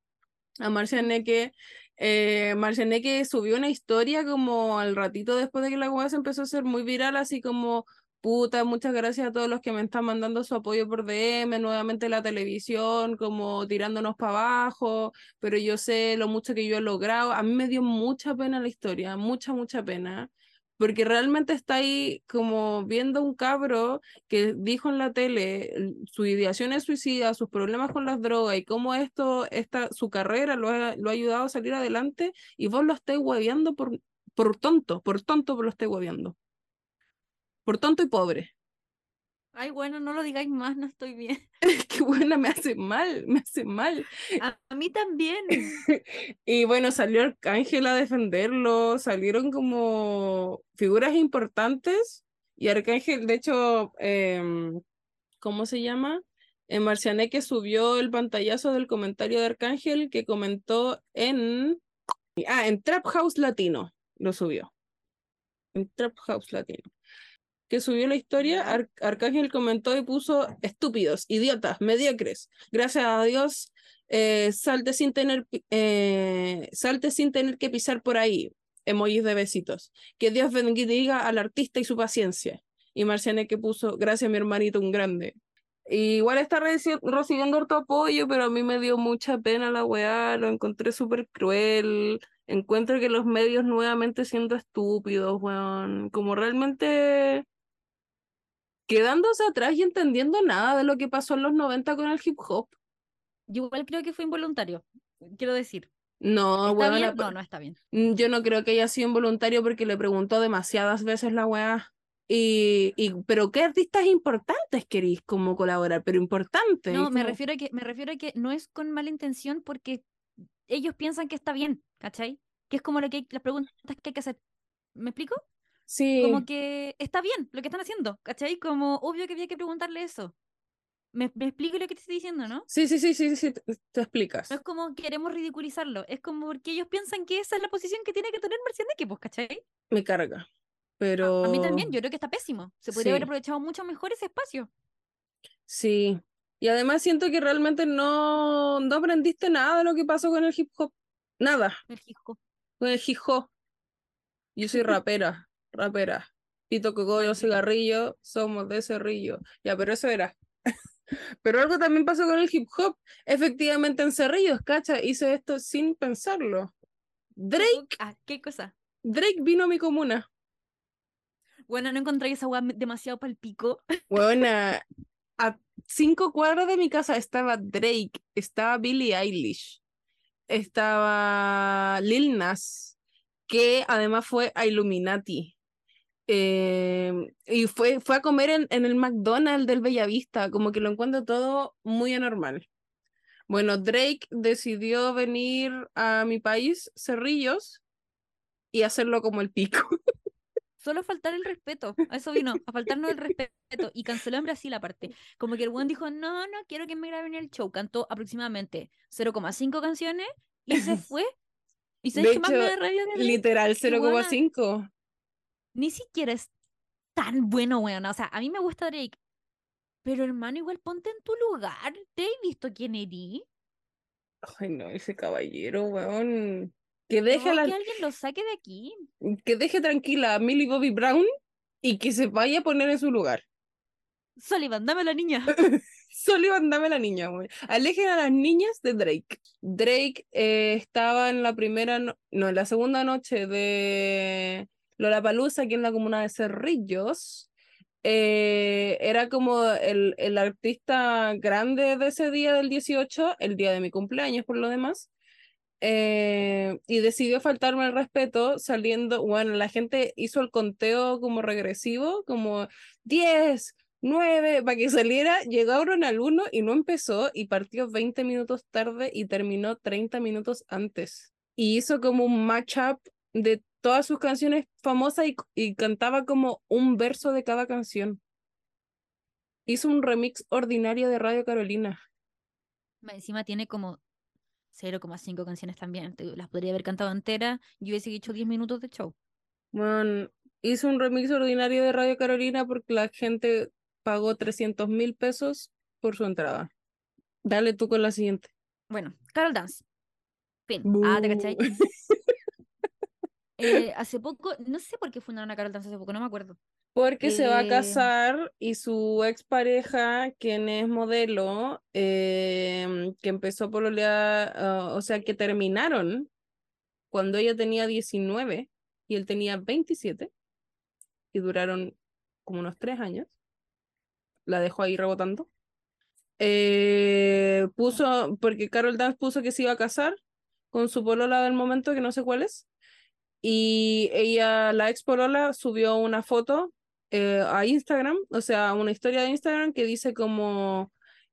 a Marcianeque. Eh, Marcianeque subió una historia como al ratito después de que la web se empezó a hacer muy viral, así como, puta, muchas gracias a todos los que me están mandando su apoyo por DM, nuevamente la televisión, como tirándonos para abajo, pero yo sé lo mucho que yo he logrado. A mí me dio mucha pena la historia, mucha, mucha pena porque realmente está ahí como viendo un cabro que dijo en la tele su ideación es suicida, sus problemas con las drogas y cómo esto, esta, su carrera lo ha, lo ha ayudado a salir adelante y vos lo estáis hueveando por, por tonto, por tonto lo estáis hueveando. Por tonto y pobre. Ay, bueno, no lo digáis más, no estoy bien. Qué buena, me hace mal, me hace mal. A, mí también. y bueno, salió Arcángel a defenderlo, salieron como figuras importantes y Arcángel, de hecho, em, ¿cómo se llama? En que subió el pantallazo del comentario de Arcángel que comentó en... Ah, en Trap House Latino, lo subió. En Trap House Latino que subió la historia, Arcángel comentó y puso estúpidos, idiotas, mediocres. Gracias a Dios, eh, salte, sin tener, eh, salte sin tener que pisar por ahí. Emojis de besitos. Que Dios bendiga al artista y su paciencia. Y Marciane que puso, gracias mi hermanito, un grande. igual está recibiendo harto apoyo, pero a mí me dio mucha pena la weá, lo encontré súper cruel. Encuentro que los medios nuevamente siendo estúpidos, weón. Como realmente quedándose atrás y entendiendo nada de lo que pasó en los 90 con el hip hop. Yo igual creo que fue involuntario, quiero decir. No, bueno, no, no está bien. Mm, yo no creo que haya sido involuntario porque le preguntó demasiadas veces la weá. Y, y, pero qué artistas importantes queréis como colaborar, pero importantes. No, me refiero a que me refiero a que no es con mala intención porque ellos piensan que está bien, ¿cachai? Que es como lo que las preguntas que hay que hacer. ¿Me explico? Sí. Como que está bien lo que están haciendo, ¿cachai? Como obvio que había que preguntarle eso. Me, me explico lo que te estoy diciendo, ¿no? Sí, sí, sí, sí, sí, te, te explicas. No es como queremos ridiculizarlo, es como porque ellos piensan que esa es la posición que tiene que tener Marcianeque, pues, ¿cachai? Me carga. Pero. A mí también, yo creo que está pésimo. Se podría haber aprovechado mucho mejor ese espacio. Sí. Y además siento que realmente no, no aprendiste nada de lo que pasó con el hip hop. Nada. El hip-hop. Con el hip hop. Yo soy rapera, rapera. Pito cogollo, cigarrillo, somos de cerrillo. Ya, pero eso era. Pero algo también pasó con el hip hop. Efectivamente en Cerrillos, cacha, hice esto sin pensarlo. Drake, Ah, ¿qué cosa? Drake vino a mi comuna. Bueno, no encontré esa weá demasiado palpico. Buena. A cinco cuadras de mi casa estaba Drake, estaba Billie Eilish, estaba Lil Nas, que además fue a Illuminati. Eh, y fue, fue a comer en, en el McDonald's del Bellavista, como que lo encuentro todo muy anormal. Bueno, Drake decidió venir a mi país, Cerrillos, y hacerlo como el pico. Solo faltar el respeto. A eso vino, a faltarnos el respeto. Y canceló en Brasil aparte. Como que el buen dijo, no, no quiero que me graben el show. Cantó aproximadamente 0,5 canciones y se fue. Y se hecho más me. Literal Qué buena. 0,5. Ni siquiera es tan bueno, weón. O sea, a mí me gusta Drake. Pero hermano, igual ponte en tu lugar. ¿Te he visto quién eres? Ay, no, ese caballero, weón. Que deje, No, la- que alguien lo saque de aquí. que deje tranquila a Millie Bobby Brown y que se vaya a poner en su lugar. Sullivan, dame la niña. Sullivan, dame la niña, güey. Alejen a las niñas de Drake. Drake eh, estaba en la primera, no, no, en la segunda noche de Lollapalooza aquí en la comuna de Cerrillos. Eh, era como el, el artista grande de ese día del 18, el día de mi cumpleaños por lo demás. Eh, y decidió faltarme el respeto saliendo, bueno, la gente hizo el conteo como regresivo, como 10, 9, para que saliera, llegaron al 1 y no empezó y partió 20 minutos tarde y terminó 30 minutos antes. Y hizo como un matchup de todas sus canciones famosas y, y cantaba como un verso de cada canción. Hizo un remix ordinario de Radio Carolina. Encima tiene como 0,5 canciones también. Las podría haber cantado entera. Yo hubiese hecho 10 minutos de show. Bueno, hizo un remix ordinario de Radio Carolina porque la gente pagó 300 mil pesos por su entrada. Dale tú con la siguiente. Bueno, Carol Dance. Fin. Ah, ¿te cachai? Eh, hace poco, no sé por qué fundaron a Carol Dance hace poco, no me acuerdo. Porque se va a Eh, casar y su expareja, quien es modelo, em, que empezó por o sea, que terminaron cuando ella tenía 19 y él tenía 27 y duraron como unos tres años. La dejó ahí rebotando. Eh, puso, porque Carol Dance puso que se iba a casar con su polola del momento, que no sé cuál es. Y ella, la ex polola, subió una foto eh, a Instagram, o sea, una historia de Instagram que dice como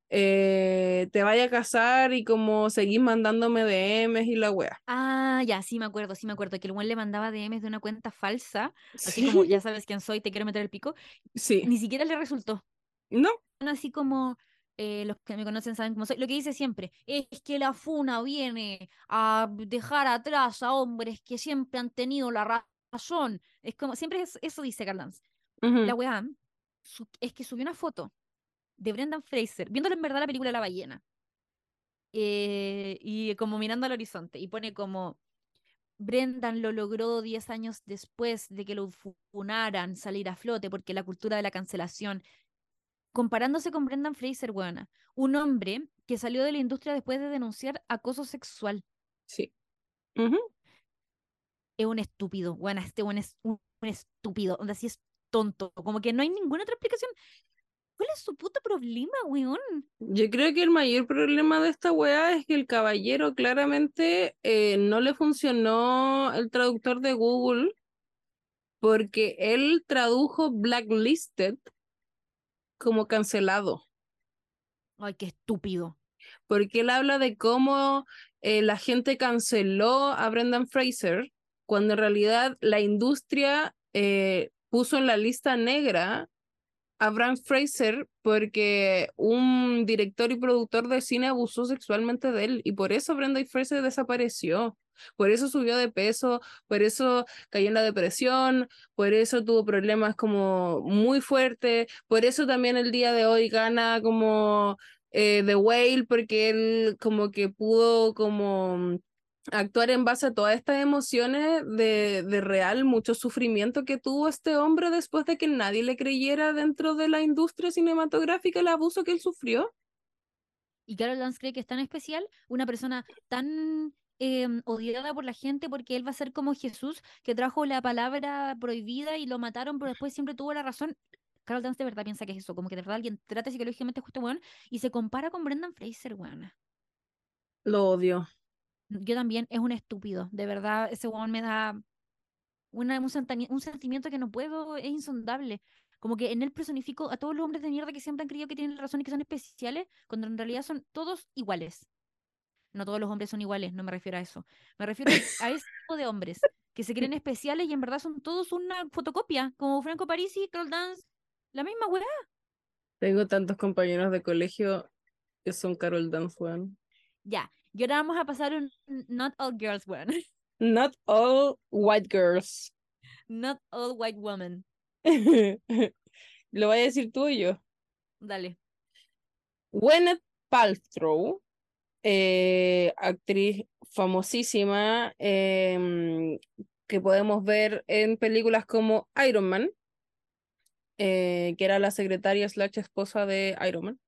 eh, te vaya a casar y como seguís mandándome DMs y la wea. Ah, ya, sí me acuerdo, sí me acuerdo. Que el buen le mandaba DMs de una cuenta falsa. Así como, ya sabes quién soy, te quiero meter el pico. Sí, Ni siquiera le resultó. no, Así como eh, los que me conocen saben cómo soy. Lo que dice siempre es que la FUNA viene a dejar atrás a hombres que siempre han tenido la ra- razón. Es como, siempre es- eso dice Carol Dance. ujú, La weá su- es que subió una foto de Brendan Fraser, viéndole en verdad la película La ballena. eh, y como mirando al horizonte. Y pone como Brendan lo logró 10 años después de que lo funaran salir a flote porque la cultura de la cancelación. Comparándose con Brendan Fraser, weona, un hombre que salió de la industria después de denunciar acoso sexual. sí. Es un estúpido, weona, este weón es un, un estúpido, donde así es tonto, como que no hay ninguna otra explicación. ¿Cuál es su puto problema, weón? Yo creo que el mayor problema de esta weá es que el caballero claramente eh, no le funcionó el traductor de Google porque él tradujo blacklisted como cancelado. Ay, qué estúpido. porque él habla de cómo eh, la gente canceló a Brendan Fraser cuando en realidad la industria eh, puso en la lista negra a Brand Fraser porque un director y productor de cine abusó sexualmente de él y por eso Brenda Fraser desapareció. Por eso subió de peso, por eso cayó en la depresión, por eso tuvo problemas como muy fuertes, por eso también el día de hoy gana como eh, The Whale, porque él como que pudo como actuar en base a todas estas emociones de, de, real, mucho sufrimiento que tuvo este hombre después de que nadie le creyera dentro de la industria cinematográfica el abuso que él sufrió. Y Carol Dance cree que es tan especial, una persona tan eh, odiada por la gente porque él va a ser como Jesús, que trajo la palabra prohibida y lo mataron, pero después siempre tuvo la razón. Carol Dance de verdad piensa que es eso, como que de verdad alguien trata psicológicamente justo, weón, y se compara con Brendan Fraser, weón. Lo odio yo también es un estúpido. De verdad, ese weón me da una, un, sentimiento que no puedo, es insondable. Como que en él personifico a todos los hombres de mierda que siempre han creído que tienen razón y que son especiales, cuando en realidad son todos iguales. No todos los hombres son iguales, no me refiero a eso. Me refiero a ese tipo de hombres que se creen especiales y en verdad son todos una fotocopia, como Franco Parisi, Carol Dance, la misma weá. Tengo tantos compañeros de colegio que son Carol Dance, weón. Ya, y ahora vamos a pasar un Not All Girls One. Not All White Girls. Not All White Women. ¿Lo voy a decir tú y yo? Dale. Gwyneth Paltrow, eh, actriz famosísima em, que podemos ver en películas como Iron Man, eh, que era la secretaria slash esposa de Iron Man.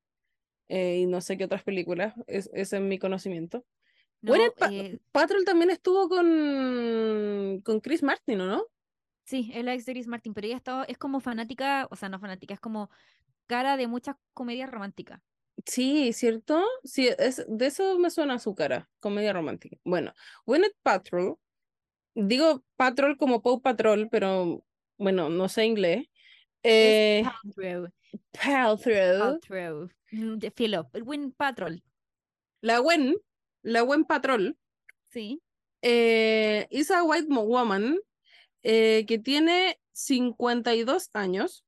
Eh, y no sé qué otras películas, es, ese es mi conocimiento. bueno, Patrol también estuvo con, con Chris Martin, ¿o no? Sí, es la ex de Chris Martin, pero ella estaba, es como fanática, o sea, no fanática, es como cara de muchas comedias románticas. Sí, ¿cierto? Sí, es, de eso me suena su cara, comedia romántica. Bueno, Gwyneth Patrol, digo Patrol como Paw Patrol, pero bueno, no sé inglés. Eh, Paltrow. Paltrow. Mm, de filo, Win Patrol. La Gwen, la Gwen Patrol. Sí. Eh, is a white woman eh, que tiene 52 años,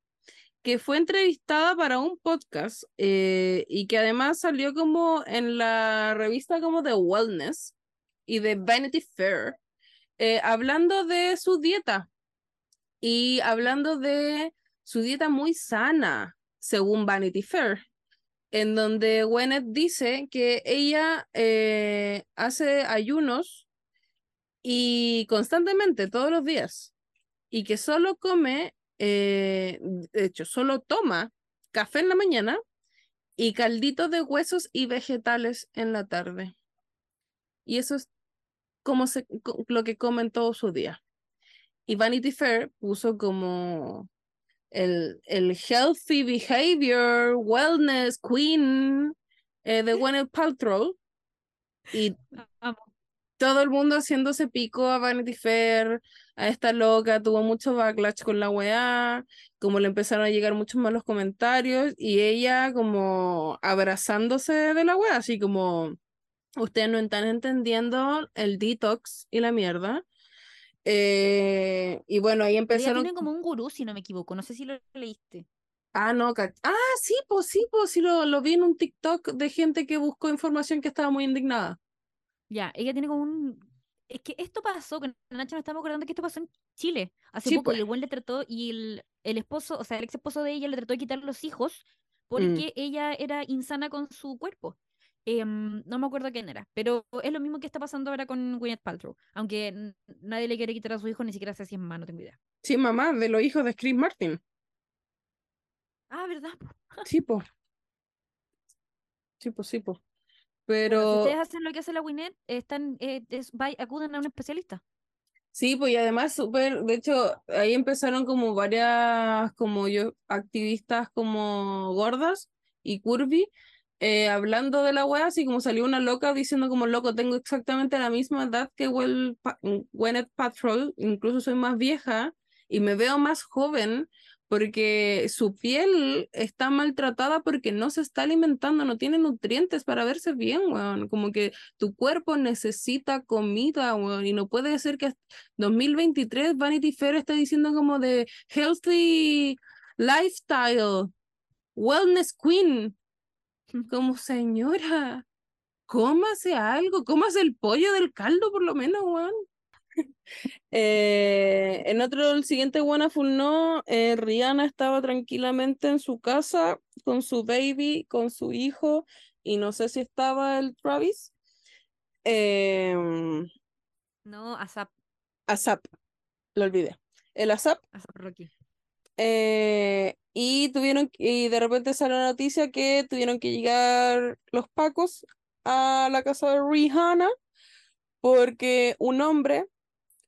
que fue entrevistada para un podcast eh, y que además salió como en la revista como de Wellness y de Vanity Fair, eh, hablando de su dieta y hablando de su dieta muy sana, según Vanity Fair en donde Gwyneth dice que ella eh, hace ayunos y constantemente, todos los días, y que solo come, eh, de hecho, solo toma café en la mañana y calditos de huesos y vegetales en la tarde. Y eso es como se, lo que come en todo su día. Y Vanity Fair puso como el, el Healthy Behavior, Wellness Queen eh, de Gwyneth Paltrow. Y todo el mundo haciéndose pico a Vanity Fair, a esta loca, tuvo mucho backlash con la weá, como le empezaron a llegar muchos malos comentarios, y ella como abrazándose de la weá, así como ustedes no están entendiendo el detox y la mierda. Eh, y bueno, ahí empezaron. tiene como un gurú, si no me equivoco. No sé si lo leíste. Ah, no. Ah, sí, pues sí, pues sí, lo, lo vi en un TikTok de gente que buscó información que estaba muy indignada. Ya, ella tiene como un. Es que esto pasó, con Nacho nos estamos acordando que esto pasó en Chile hace poco. Y pues. el buen le trató, y el, el esposo, o sea, el ex esposo de ella le trató de quitar los hijos mm. porque ella era insana con su cuerpo. Em, no me acuerdo quién era, pero es lo mismo que está pasando ahora con Gwyneth Paltrow, aunque nadie le quiere quitar a su hijo, ni siquiera sé si es mamá, no tengo idea. Sí, mamá, de los hijos de Chris Martin. Ah, ¿verdad? Sí, po. Sí, po, sí, po. Pero... si ustedes hacen lo que hace la Gwyneth, están, eh, acuden a un especialista. Sí, pues y además súper, de hecho, ahí empezaron como varias, como yo, activistas como gordas y curvy, eh, hablando de la wea, así como salió una loca diciendo como loco, tengo exactamente la misma edad que Gwyneth Patrol, incluso soy más vieja y me veo más joven porque su piel está maltratada porque no se está alimentando, no tiene nutrientes para verse bien, weón. Como que tu cuerpo necesita comida, weón, y no puede ser que 2023 Vanity Fair esté diciendo como de healthy lifestyle, wellness queen. Como señora, cómase algo, cómase el pollo del caldo por lo menos, weón. Eh, en otro, el siguiente One Full No, eh, Rihanna estaba tranquilamente en su casa con su baby, con su hijo, y no sé si estaba el Travis. Em, No, ASAP. ASAP, lo olvidé. El ASAP. ASAP Rocky. eh, y tuvieron, y de repente sale la noticia que tuvieron que llegar los pacos a la casa de Rihanna porque un hombre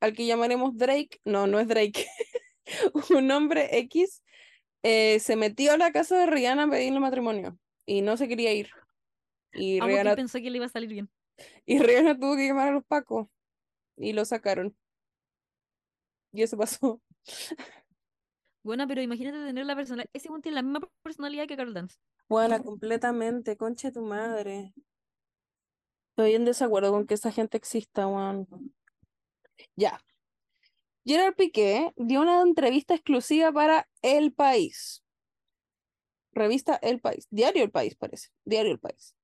al que llamaremos Drake, no, no es Drake, un hombre X eh, se metió a la casa de Rihanna a pedirle matrimonio y no se quería ir. Y Amo que Rihanna, pensó que le iba a salir bien. y Rihanna tuvo que llamar a los pacos y lo sacaron. Y eso pasó. Bueno, pero imagínate tener la personalidad. Ese tiene la misma personalidad que Carol Dance. Bueno, completamente, concha de tu madre. Estoy en desacuerdo con que esa gente exista, weón. Ya. Gerard Piqué dio una entrevista exclusiva para El País. Revista El País. Diario El País, parece. Diario El País.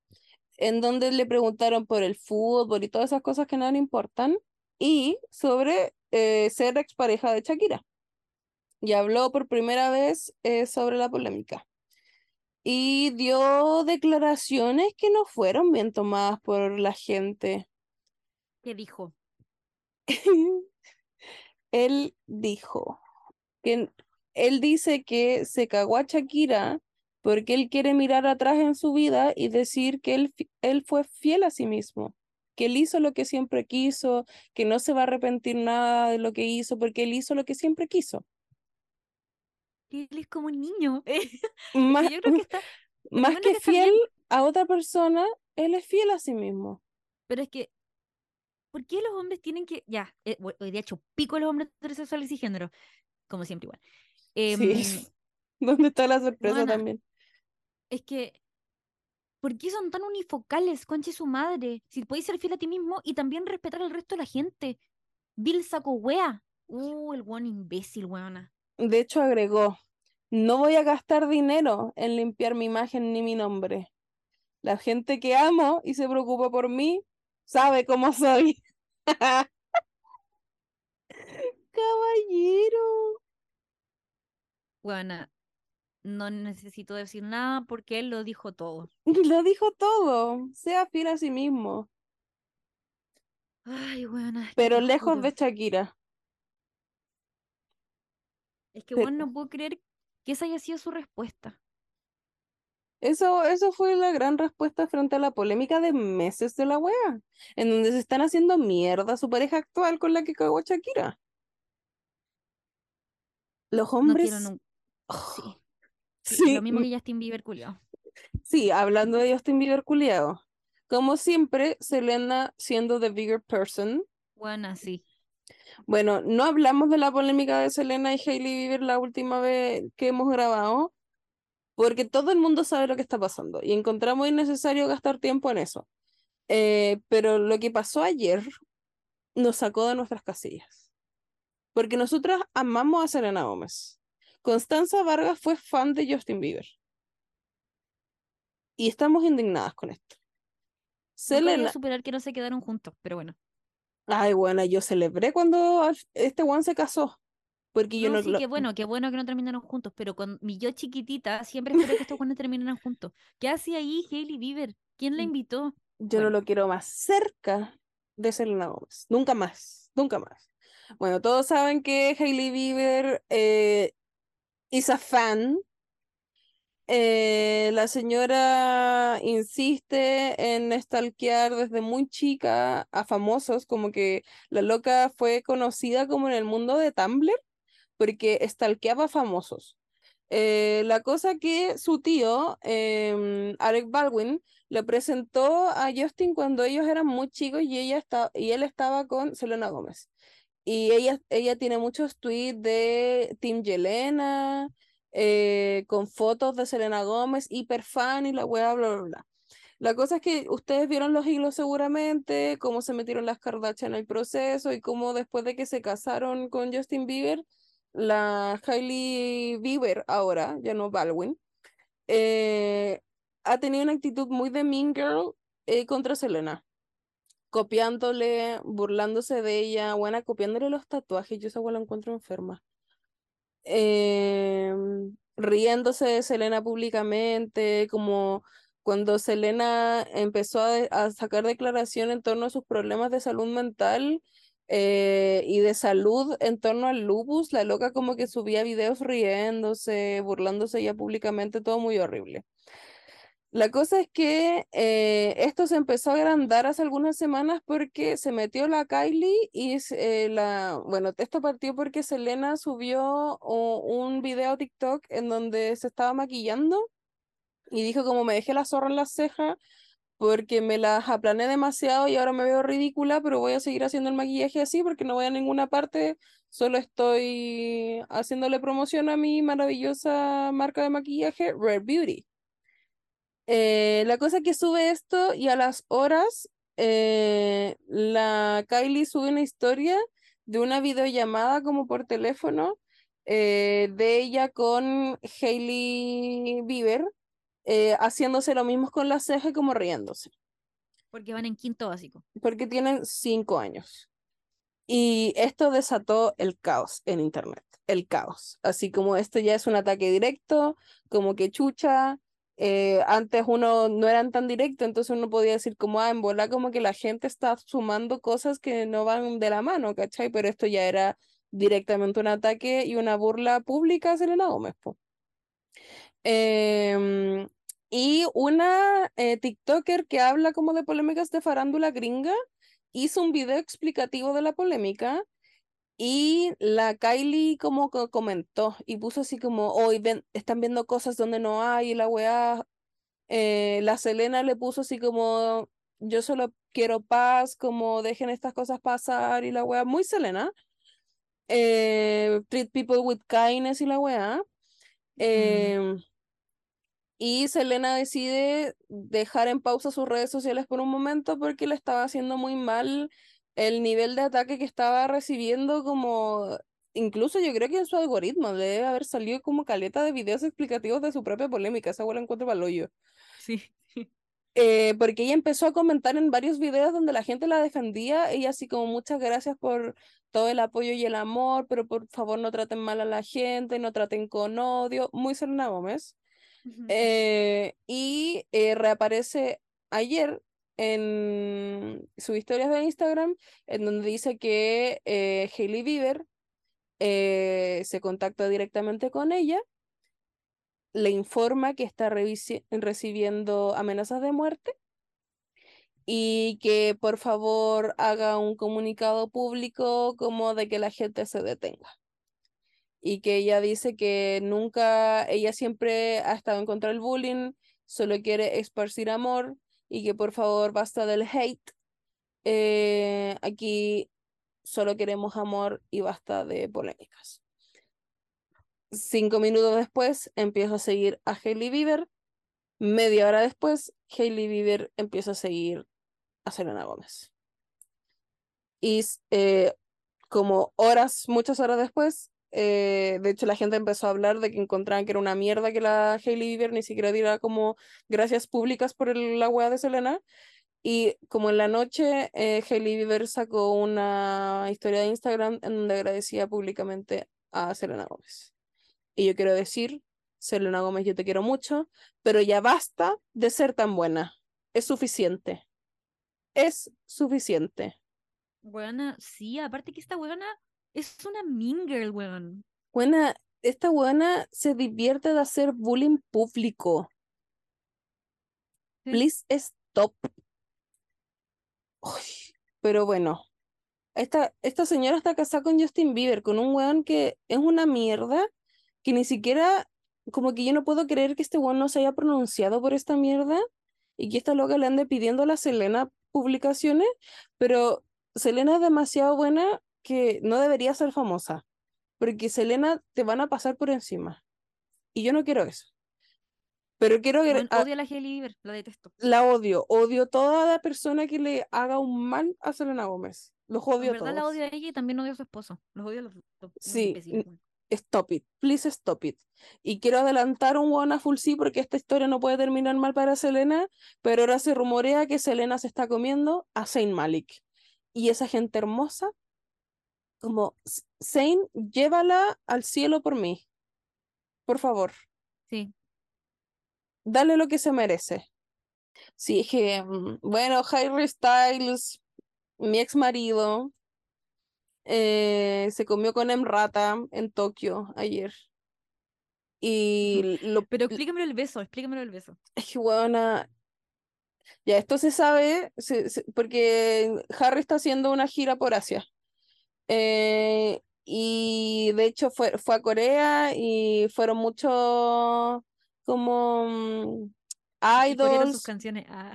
En donde le preguntaron por el fútbol y todas esas cosas que no le importan. Y sobre eh, ser expareja de Shakira. Y habló por primera vez eh, sobre la polémica. Y dio declaraciones que no fueron bien tomadas por la gente. ¿Qué dijo? Él dijo que él dice que se cagó a Shakira porque él quiere mirar atrás en su vida y decir que él, él fue fiel a sí mismo, que él hizo lo que siempre quiso, que no se va a arrepentir nada de lo que hizo porque él hizo lo que siempre quiso. Él es como un niño. Más, que yo creo que está. más bueno que que está bien. fiel a otra persona, él es fiel a sí mismo. Pero es que. ¿Por qué los hombres tienen que.? Ya, eh, hoy día hecho pico los hombres heterosexuales y género. Como siempre, igual. Em, Sí. ¿Dónde está la sorpresa también? es que. ¿Por qué son tan unifocales, conche su madre? Si podéis ser fiel a ti mismo y también respetar al resto de la gente. Bill saco wea. Uh, el weón imbécil, weona. De hecho, agregó, no voy a gastar dinero en limpiar mi imagen ni mi nombre. La gente que amo y se preocupa por mí sabe cómo soy. Caballero. Weona. No necesito decir nada porque él lo dijo todo. Lo dijo todo. Sea fiel a sí mismo. Ay. ¿qué Pero lejos de Shakira. Es que, weón, no puedo creer que esa haya sido su respuesta. Eso, eso fue la gran respuesta frente a la polémica de meses de la wea, en donde se están haciendo mierda a su pareja actual con la que cagó Shakira. Los No hombres. Sí. sí, Sí, Lo mismo mm, que Justin Bieber, culiao. sí, hablando de Justin Bieber culiao. Como siempre, Selena siendo the bigger person. Buena, sí. Bueno, no hablamos de la polémica de Selena y Hailey Bieber la última vez que hemos grabado, porque todo el mundo sabe lo que está pasando y encontramos innecesario gastar tiempo en eso. Eh, pero lo que pasó ayer nos sacó de nuestras casillas, porque nosotras amamos a Selena Gómez. Constanza Vargas fue fan de Justin Bieber y estamos indignadas con esto. Selena, superar que no se quedaron juntos, pero bueno. ay, bueno, yo celebré cuando este one se casó, porque yo No, no, sí, lo- qué bueno, qué bueno que no terminaron juntos, pero con mi yo chiquitita siempre esperé que estos buenos terminaran juntos. ¿Qué hacía ahí Hailey Bieber? ¿Quién la invitó? yo no Bueno. lo quiero más cerca de Selena Gómez, nunca más, nunca más. Bueno, todos saben que Hailey Bieber eh, is a fan. Eh, la señora insiste en stalkear desde muy chica a famosos, como que la loca fue conocida como en el mundo de Tumblr porque stalkeaba famosos. Eh, la cosa que su tío, em, Alec Baldwin, le presentó a Justin cuando ellos eran muy chicos y, ella está, y él estaba con Selena Gómez. Y ella, ella tiene muchos tweets de Team Yelena, eh, con fotos de Selena Gómez, hiper fan y la weá, bla, bla, bla. La cosa es que ustedes vieron los hilos seguramente, cómo se metieron las Kardashian en el proceso y cómo después de que se casaron con Justin Bieber, la Hailey Bieber ahora, ya no Baldwin, eh, ha tenido una actitud muy de Mean Girl eh, contra Selena. Copiándole, burlándose de ella, buena, copiándole los tatuajes. Yo esa la encuentro enferma. Em, riéndose de Selena públicamente, como cuando Selena empezó a, a sacar declaración en torno a sus problemas de salud mental eh, y de salud en torno al lupus, la loca como que subía videos riéndose, burlándose ya públicamente, todo muy horrible. La cosa es que eh, esto se empezó a agrandar hace algunas semanas porque se metió la Kylie y eh, la, bueno, esto partió porque Selena subió un video TikTok en donde se estaba maquillando y dijo como me dejé la zorra en la ceja porque me las aplané demasiado y ahora me veo ridícula, pero voy a seguir haciendo el maquillaje así porque no voy a ninguna parte, solo estoy haciéndole promoción a mi maravillosa marca de maquillaje, Rare Beauty. Eh, la cosa que sube esto y a las horas eh, la Kylie sube una historia de una videollamada como por teléfono eh, de ella con Hailey Bieber eh, haciéndose lo mismo con la ceja y como riéndose. Porque van en quinto básico. Porque tienen cinco años. Y esto desató el caos en Internet, el caos. Así como esto ya es un ataque directo, como que chucha. Eh, antes uno no eran tan directo, entonces uno podía decir como, ah, en bola como que la gente está sumando cosas que no van de la mano, ¿cachai? Pero esto ya era directamente un ataque y una burla pública a Selena Gómez. Em, y una eh, TikToker que habla como de polémicas de farándula gringa hizo un video explicativo de la polémica y la Kylie como comentó y puso así como, hoy ven, están viendo cosas donde no hay y la weá, eh, la Selena le puso así como, yo solo quiero paz, como dejen estas cosas pasar y la weá, muy Selena. Eh, treat people with kindness y la weá. Eh, y Selena decide dejar en pausa sus redes sociales por un momento porque le estaba haciendo muy mal el nivel de ataque que estaba recibiendo como incluso yo creo que en su algoritmo debe haber salido como caleta de videos explicativos de su propia polémica, esa abuela encuentro para hoyo. Sí. Eh, porque ella empezó a comentar en varios videos donde la gente la defendía, ella así como muchas gracias por todo el apoyo y el amor, pero por favor no traten mal a la gente, no traten con odio, muy Selena Gómez. Eh, y eh, reaparece ayer en sus historias de Instagram, en donde dice que eh, Bieber se contacta directamente con ella, le informa que está recibiendo amenazas de muerte y que por favor haga un comunicado público como de que la gente se detenga y que ella dice que nunca, ella siempre ha estado en contra del bullying, solo quiere esparcir amor y que por favor basta del hate. Eh, aquí solo queremos amor y basta de polémicas. Cinco minutos después empiezo a seguir a Hailey Bieber. Media hora después, Hailey Bieber empieza a seguir a Selena Gómez. Y eh, como horas, muchas horas después, eh, de hecho, la gente empezó a hablar de que encontraban que era una mierda que la Hailey Bieber ni siquiera diera como gracias públicas por la weá de Selena. Y como en la noche, eh, Hailey Bieber sacó una historia de Instagram en donde agradecía públicamente a Selena Gómez. Y yo quiero decir, Selena Gómez, yo te quiero mucho, pero ya basta de ser tan buena. Es suficiente. Es suficiente. Buena, sí, aparte que esta buena es una mean girl, weón. Buena, esta buena se divierte de hacer bullying público. Please stop. pero bueno, esta, esta señora está casada con Justin Bieber, con un weón que es una mierda, que ni siquiera, como que yo no puedo creer que este weón no se haya pronunciado por esta mierda y que esta loca le ande pidiendo a la Selena publicaciones, pero Selena es demasiado buena que no debería ser famosa, porque Selena te van a pasar por encima. Y yo no quiero eso. Pero quiero que... odio a la Hailey la detesto. La odio. Odio toda la persona que le haga un mal a Selena Gómez. Los odio en verdad la odio a ella y también odio a su esposo. Los odio a los dos. Sí. stop it, please stop it. Y quiero adelantar un one a full sí porque esta historia no puede terminar mal para Selena, pero ahora se rumorea que Selena se está comiendo a Saint Malik. Y esa gente hermosa, como, Saint, llévala al cielo por mí. Por favor. Sí. Dale lo que se merece. Sí, es que, mm, bueno, Harry Styles, mi ex marido, eh, se comió con Emrata en Tokio ayer. Y lo, Pero explícamelo el beso, explícamelo el beso. es que, weona, ya esto se sabe se- se- porque Harry está haciendo una gira por Asia. Eh, y de hecho fue, fue a Corea y fueron muchos como mm, corearon sus idols. canciones. Ah,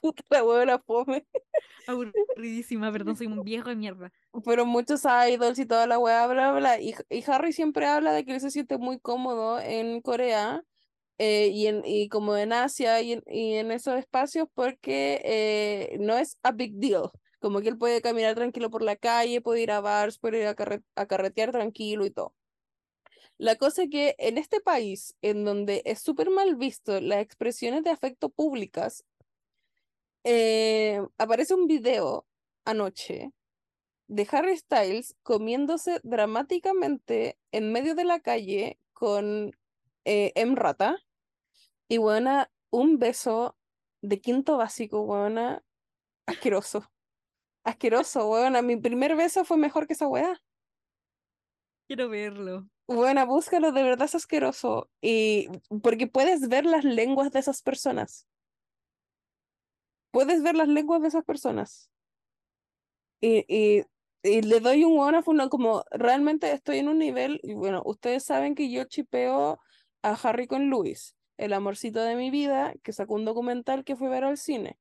Puta la huevona fome. aburridísima, perdón, soy un viejo de mierda. Fueron muchos idols y toda la weá, bla, bla. Y, y Harry siempre habla de que él se siente muy cómodo en Corea eh, y, en, y como en Asia y en, y en esos espacios porque eh, no es a big deal. Como que él puede caminar tranquilo por la calle, puede ir a bars, puede ir a, carre- a carretear tranquilo y todo. La cosa es que en este país, en donde es súper mal visto las expresiones de afecto públicas, eh, aparece un video anoche de Harry Styles comiéndose dramáticamente en medio de la calle con eh, Emrata y buena un beso de quinto básico, buena asqueroso. Asqueroso, buena. Mi primer beso fue mejor que esa weá. Quiero verlo. Buena, búscalo, de verdad es asqueroso. Y porque puedes ver las lenguas de esas personas. Puedes ver las lenguas de esas personas. Y, y, y le doy un one uno como realmente estoy en un nivel, y bueno, ustedes saben que yo chipeo a Harry con Luis, el amorcito de mi vida, que sacó un documental que fue a ver al cine.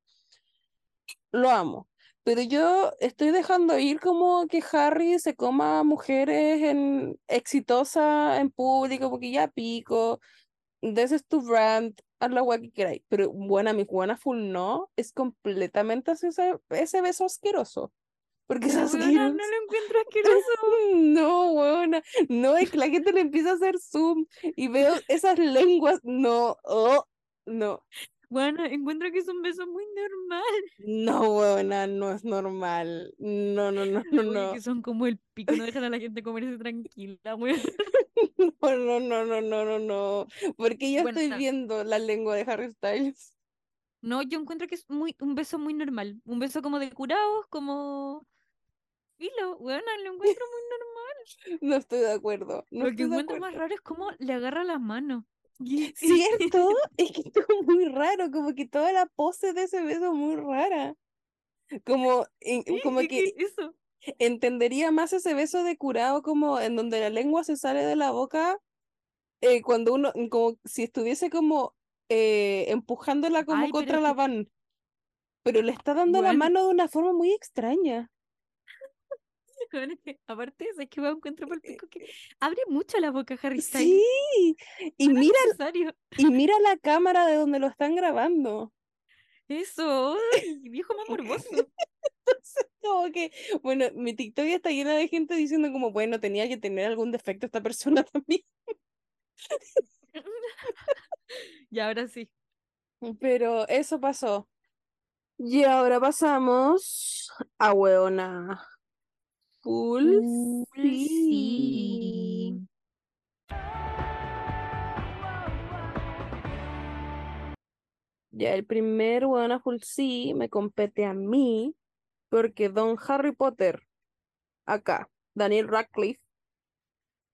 Lo amo. Pero yo estoy dejando ir como que Harry se coma mujeres en, exitosas en público, porque ya pico, this is tu brand, haz la que queráis. Pero buena, mi buena full no, es completamente así ese, ese beso asqueroso. Porque es Pero, weona, no asqueroso. lo encuentro asqueroso. No, weona, no, es que la gente le empieza a hacer zoom y veo esas lenguas, no, oh, no, Bueno, encuentro que es un beso muy normal. no, weona, no es normal, no, no, no, no, no, que son como el pico, no dejan a la gente comerse tranquila, weón. no, no, no, no, no, no, no, porque yo Bueno, estoy viendo la lengua de Harry Styles. No, yo encuentro que es muy, un beso muy normal. Un beso como de curados, como. Filo, weón, lo encuentro muy normal. No estoy de acuerdo, no Lo que encuentro más raro es cómo le agarra las manos. ¿Cierto? Es que estuvo muy raro, como que toda la pose de ese beso es muy rara. Como, en- Sí, como que eso. entendería más ese beso de curado como en donde la lengua se sale de la boca eh, cuando uno, como si estuviese como eh, empujándola como Ay, contra la van. Pero le está dando la mano de una forma muy extraña. Es que, aparte, es que me encuentro por el pico que abre mucho la boca Harry Styles. Sí, y No mira, necesario. y mira la cámara de donde lo están grabando. Eso, ay, viejo más morboso. Como que, bueno, mi TikTok ya está llena de gente diciendo como, bueno, tenía que tener algún defecto esta persona también. Y ahora sí. Pero eso pasó. Y ahora pasamos a Weona. Full Full sí. Ya el primer Weona Full sí me compete a mí porque Don Harry Potter, acá, Daniel Radcliffe,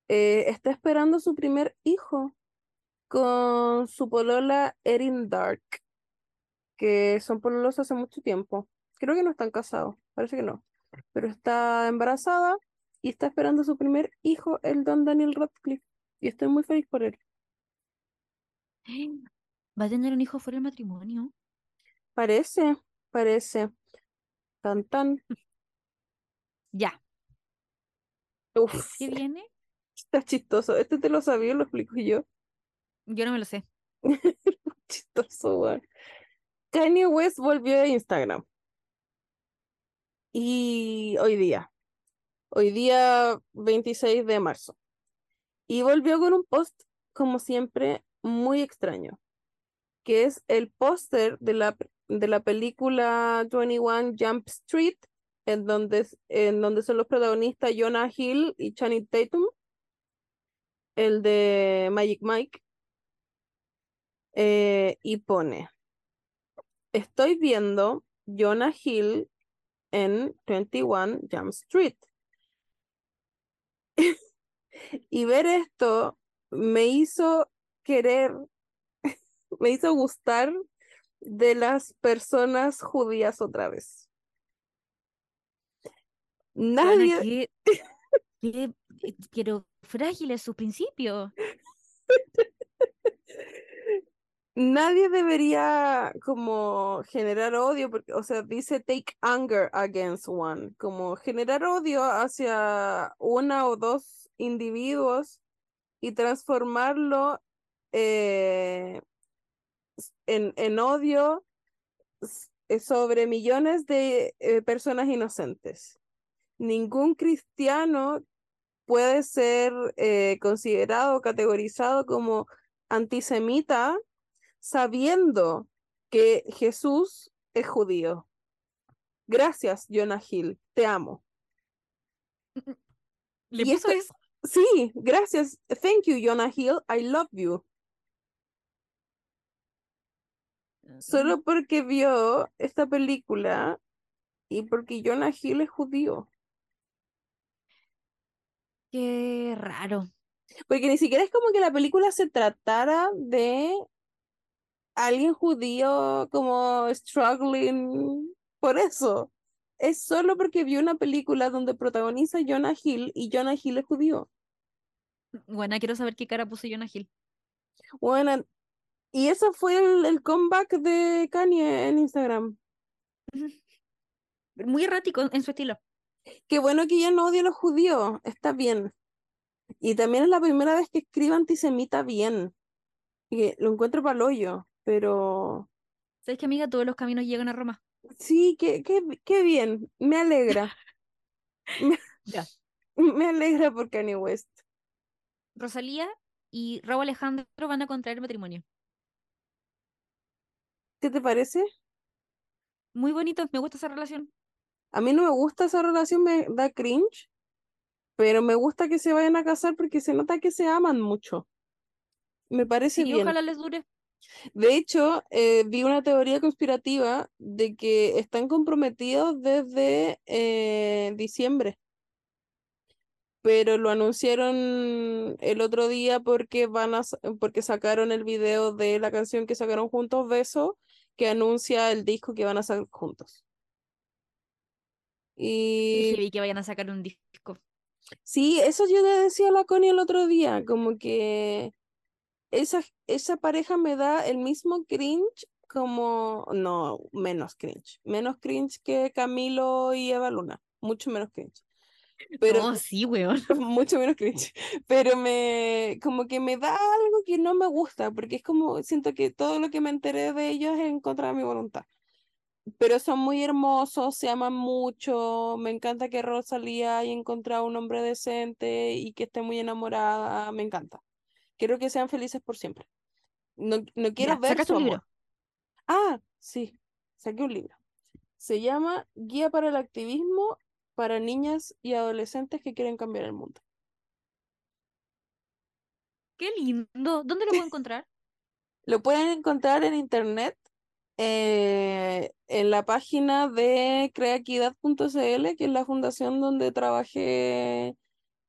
eh, está esperando su primer hijo con su polola Erin Dark, que son pololos hace mucho tiempo. Creo que no están casados, parece que no, pero está embarazada y está esperando su primer hijo, el Don Daniel Radcliffe, y estoy muy feliz por él. ¿Va a tener un hijo fuera del matrimonio? Parece, parece. Tan tan. Ya. Uf, ¿Qué viene? está chistoso. Este te lo sabía, lo explico yo. Yo no me lo sé. Chistoso, weón. Kanye West volvió a Instagram. Y hoy día, hoy día 26 de marzo. Y volvió con un post, como siempre, muy extraño, que es el póster de la, de la película 21 Jump Street, en donde, en donde son los protagonistas Jonah Hill y Channing Tatum, el de Magic Mike, eh, y pone, estoy viendo Jonah Hill en 21 Jump Street. y ver esto me hizo querer, me hizo gustar de las personas judías otra vez. Nadie. Qué, quiero frágiles sus principios. Nadie debería como generar odio, porque, o sea, dice take anger against one, como generar odio hacia una o dos individuos y transformarlo eh, en, en, odio eh, sobre millones de eh, personas inocentes. Ningún cristiano puede ser considerado, categorizado como antisemita sabiendo que Jesús es judío. Gracias, Jonah Hill, te amo. ¿Le puso eso? Sí, gracias. Thank you, Jonah Hill. I love you. Solo porque vio esta película y porque Jonah Hill es judío. Qué raro. Porque ni siquiera es como que la película se tratara de alguien judío como struggling por eso. Es solo porque vio una película donde protagoniza Jonah Hill y Jonah Hill es judío. Bueno, quiero saber qué cara puso Jonah Hill. Bueno, y eso fue el, comeback de Kanye en Instagram. Muy errático en su estilo. Qué bueno que ya no odia a los judíos, está bien. Y también es la primera vez que escribe antisemita bien. Y lo encuentro para hoyo, pero. ¿Sabes que, amiga? Todos los caminos llegan a Roma. Sí, qué, qué, qué bien. Me alegra. ya. Me alegra por Kanye West. Rosalía y Raúl Alejandro van a contraer matrimonio. ¿Qué te parece? Muy bonito, me gusta esa relación. A mí no me gusta esa relación, me da cringe, pero me gusta que se vayan a casar porque se nota que se aman mucho. Me parece sí, bien. Ojalá les dure. De hecho, eh, vi una teoría conspirativa de que están comprometidos desde eh, diciembre pero lo anunciaron el otro día porque van a porque sacaron el video de la canción que sacaron juntos Beso que anuncia el disco que van a sacar juntos. Y vi que vayan a sacar un disco. Sí, eso yo le decía a la Connie el otro día, como que esa, esa pareja me da el mismo cringe como, no, menos cringe, menos cringe que Camilo y Eva Luna, mucho menos cringe. Pero, no, sí, weón. Mucho menos cringe. Pero me, como que me da algo que no me gusta, porque es como, siento que todo lo que me enteré de ellos es en contra de mi voluntad. Pero son muy hermosos, se aman mucho, me encanta que Rosalía haya encontrado un hombre decente y que esté muy enamorada, me encanta. Quiero que sean felices por siempre. No, no quiero ver su libro. Ah, sí, saqué un libro. Se llama Guía para el Activismo para niñas y adolescentes que quieren cambiar el mundo. Qué lindo. ¿Dónde lo puedo encontrar? lo pueden encontrar en internet, eh, en la página de creaquidad.cl, que es la fundación donde trabajé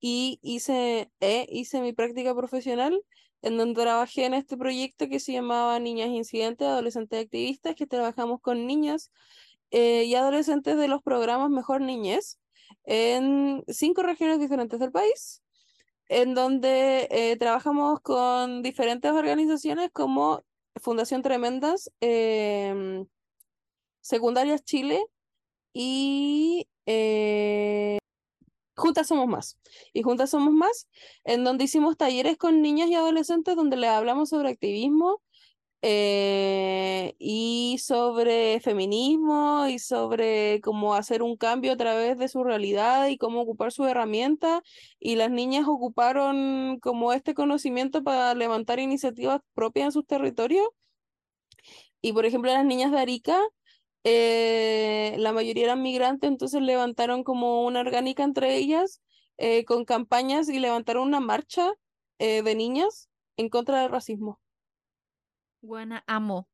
y hice, eh, hice mi práctica profesional, en donde trabajé en este proyecto que se llamaba Niñas Incidentes, Adolescentes Activistas, que trabajamos con niñas eh, y adolescentes de los programas Mejor Niñez en cinco regiones diferentes del país, en donde eh, trabajamos con diferentes organizaciones como Fundación Tremendas, em, Secundarias Chile y eh, Juntas Somos Más. Y Juntas Somos Más, en donde hicimos talleres con niñas y adolescentes donde les hablamos sobre activismo, eh, y sobre feminismo y sobre cómo hacer un cambio a través de su realidad y cómo ocupar su herramienta. Y las niñas ocuparon como este conocimiento para levantar iniciativas propias en sus territorios. Y por ejemplo, las niñas de Arica, eh, la mayoría eran migrantes, entonces levantaron como una orgánica entre ellas eh, con campañas y levantaron una marcha eh, de niñas en contra del racismo. Buena, amo.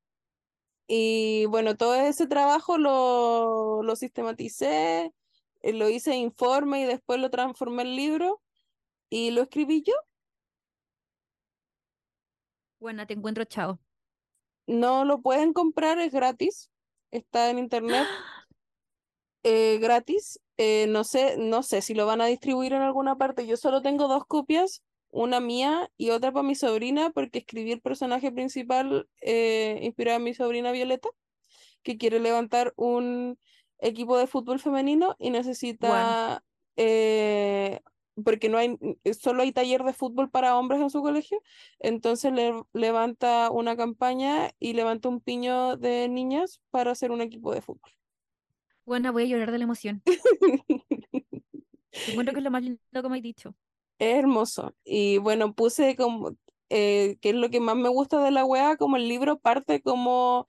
Y bueno, todo ese trabajo lo, lo sistematicé, lo hice informe y después lo transformé en libro y lo escribí yo. Buena, te encuentro, chao. No lo pueden comprar, es gratis. Está en internet eh, gratis. Eh, no sé, no sé si lo van a distribuir en alguna parte. Yo solo tengo dos copias, una mía y otra para mi sobrina, porque escribí el personaje principal eh, inspirado en mi sobrina Violeta, que quiere levantar un equipo de fútbol femenino y necesita, eh, porque no hay, solo hay taller de fútbol para hombres en su colegio, entonces le levanta una campaña y levanta un piño de niñas para hacer un equipo de fútbol. Buena, voy a llorar de la emoción. Encuentro que es lo más lindo que me has dicho. Es hermoso. Y bueno, puse como, eh, que es lo que más me gusta de la wea, como el libro parte como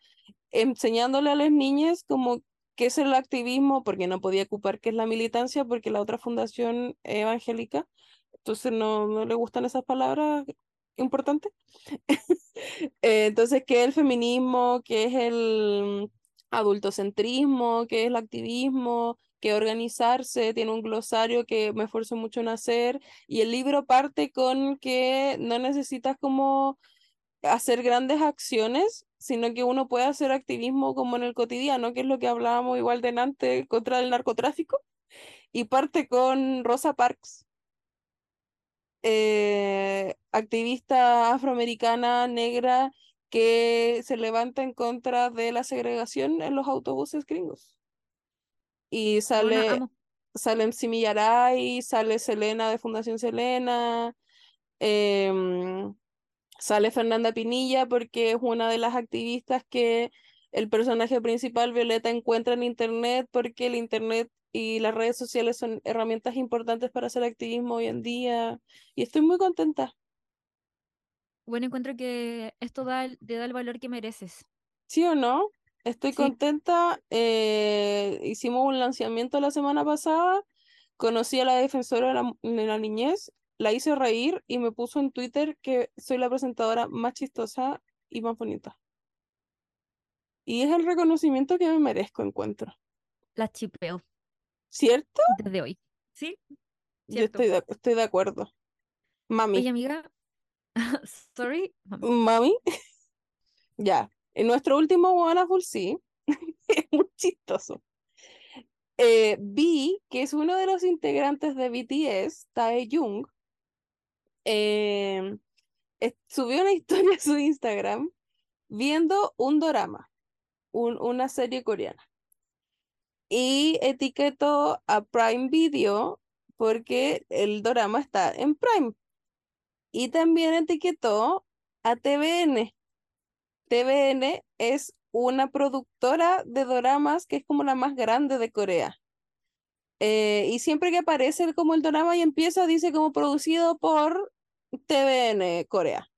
enseñándole a las niñas como qué es el activismo, porque no podía ocupar qué es la militancia, porque la otra fundación evangélica, entonces no, no le gustan esas palabras importantes. Eh, entonces, ¿qué es el feminismo? ¿Qué es el adultocentrismo? ¿Qué es el activismo? ¿Qué es organizarse? Tiene un glosario que me esfuerzo mucho en hacer y el libro parte con que no necesitas como hacer grandes acciones, sino que uno puede hacer activismo como en el cotidiano, que es lo que hablábamos igual de antes contra el narcotráfico, y parte con Rosa Parks, eh, activista afroamericana negra que se levanta en contra de la segregación en los autobuses gringos. Y sale, amo. sale Simi Yaray, sale Selena de Fundación Selena, em, sale Fernanda Pinilla porque es una de las activistas que el personaje principal, Violeta, encuentra en Internet porque el Internet y las redes sociales son herramientas importantes para hacer activismo hoy en día. Y estoy muy contenta. Bueno, encuentro que esto da, te da el valor que mereces. ¿Sí o no? Estoy Sí. contenta. eh, hicimos un lanzamiento la semana pasada. Conocí a la defensora de la, de la niñez, la hice reír y me puso en Twitter que soy la presentadora más chistosa y más bonita. Y es el reconocimiento que me merezco, encuentro. La chipeo ¿Cierto? desde hoy. ¿Sí? Yo estoy de, estoy de acuerdo. Mami, Oye, amiga. Sorry. mami. mami. Ya. En nuestro último Full sí. Es muy chistoso. Eh, vi que es uno de los integrantes de BTS, Taeyong, eh, subió una historia a su Instagram viendo un dorama, un- una serie coreana. Y etiquetó a Prime Video porque el dorama está en Prime. Y también etiquetó a TVN. TVN es una productora de doramas que es como la más grande de Corea. Eh, y siempre que aparece como el dorama y empieza, dice como producido por TVN Corea.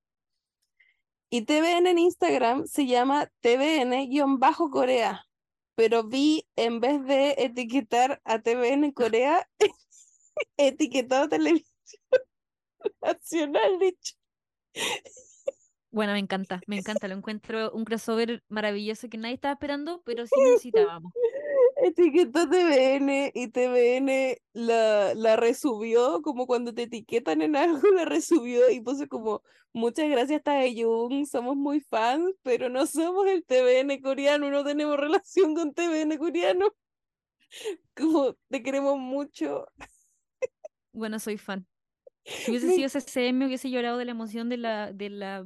Y TVN en Instagram se llama TVN-Corea. Pero vi, en vez de etiquetar a TVN Corea, etiquetado a Televisión Nacional, dicho. Bueno, me encanta, me encanta. Lo encuentro un crossover maravilloso que nadie estaba esperando, pero sí necesitábamos. Etiquetó TVN y TVN la, la resubió, como cuando te etiquetan en algo, la resubió y puso como, muchas gracias Taeyong, somos muy fans, pero no somos el TVN coreano, no tenemos relación con TVN coreano. Como, te queremos mucho. Bueno, soy fan. Si hubiese sido CCM, hubiese llorado de la emoción de la, de la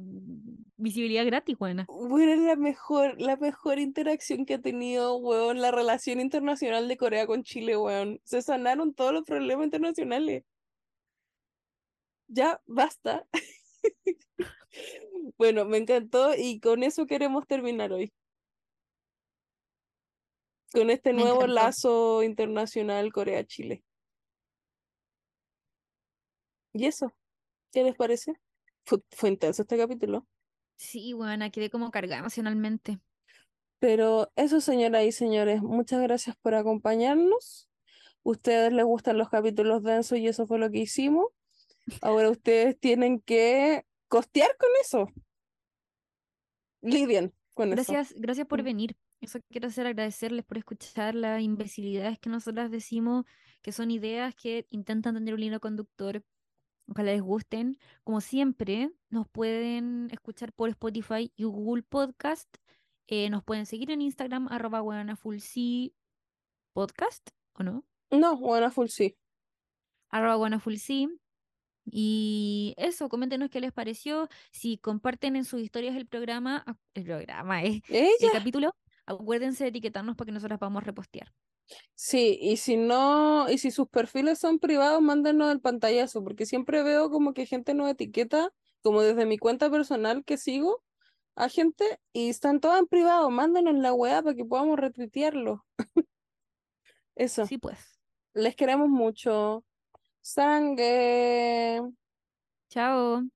visibilidad gratis, buena. Bueno, es la mejor, la mejor interacción que ha tenido, weón, la relación internacional de Corea con Chile, weón. Se sanaron todos los problemas internacionales. Ya, basta. Bueno, me encantó y con eso queremos terminar hoy. Con este Me nuevo encantó. lazo internacional Corea-Chile. ¿Y eso? ¿Qué les parece? Fue, fue intenso este capítulo. Sí, bueno, quedé como cargada emocionalmente. Pero eso, señoras y señores, muchas gracias por acompañarnos. Ustedes les gustan los capítulos densos y eso fue lo que hicimos. Ahora ustedes tienen que costear con eso. Lidien con eso. Gracias, gracias por Mm. venir. Eso quiero hacer, agradecerles por escuchar las imbecilidades que nosotras decimos, que son ideas que intentan tener un hilo conductor. Ojalá les gusten. Como siempre, nos pueden escuchar por Spotify y Google Podcast. Eh, nos pueden seguir en Instagram, arroba podcast, ¿o no? No, buena full sí. arroba. Y eso, coméntenos qué les pareció. Si comparten en sus historias el programa, el programa, eh, el capítulo, acuérdense de etiquetarnos para que nosotras podamos repostear. Sí, y si no, y si sus perfiles son privados, mándenos el pantallazo, porque siempre veo como que gente nos etiqueta, como desde mi cuenta personal que sigo a gente, y están todas en privado, mándenos la weá para que podamos retuitearlo. Eso, Sí, pues. les queremos mucho. Sangue. Chao.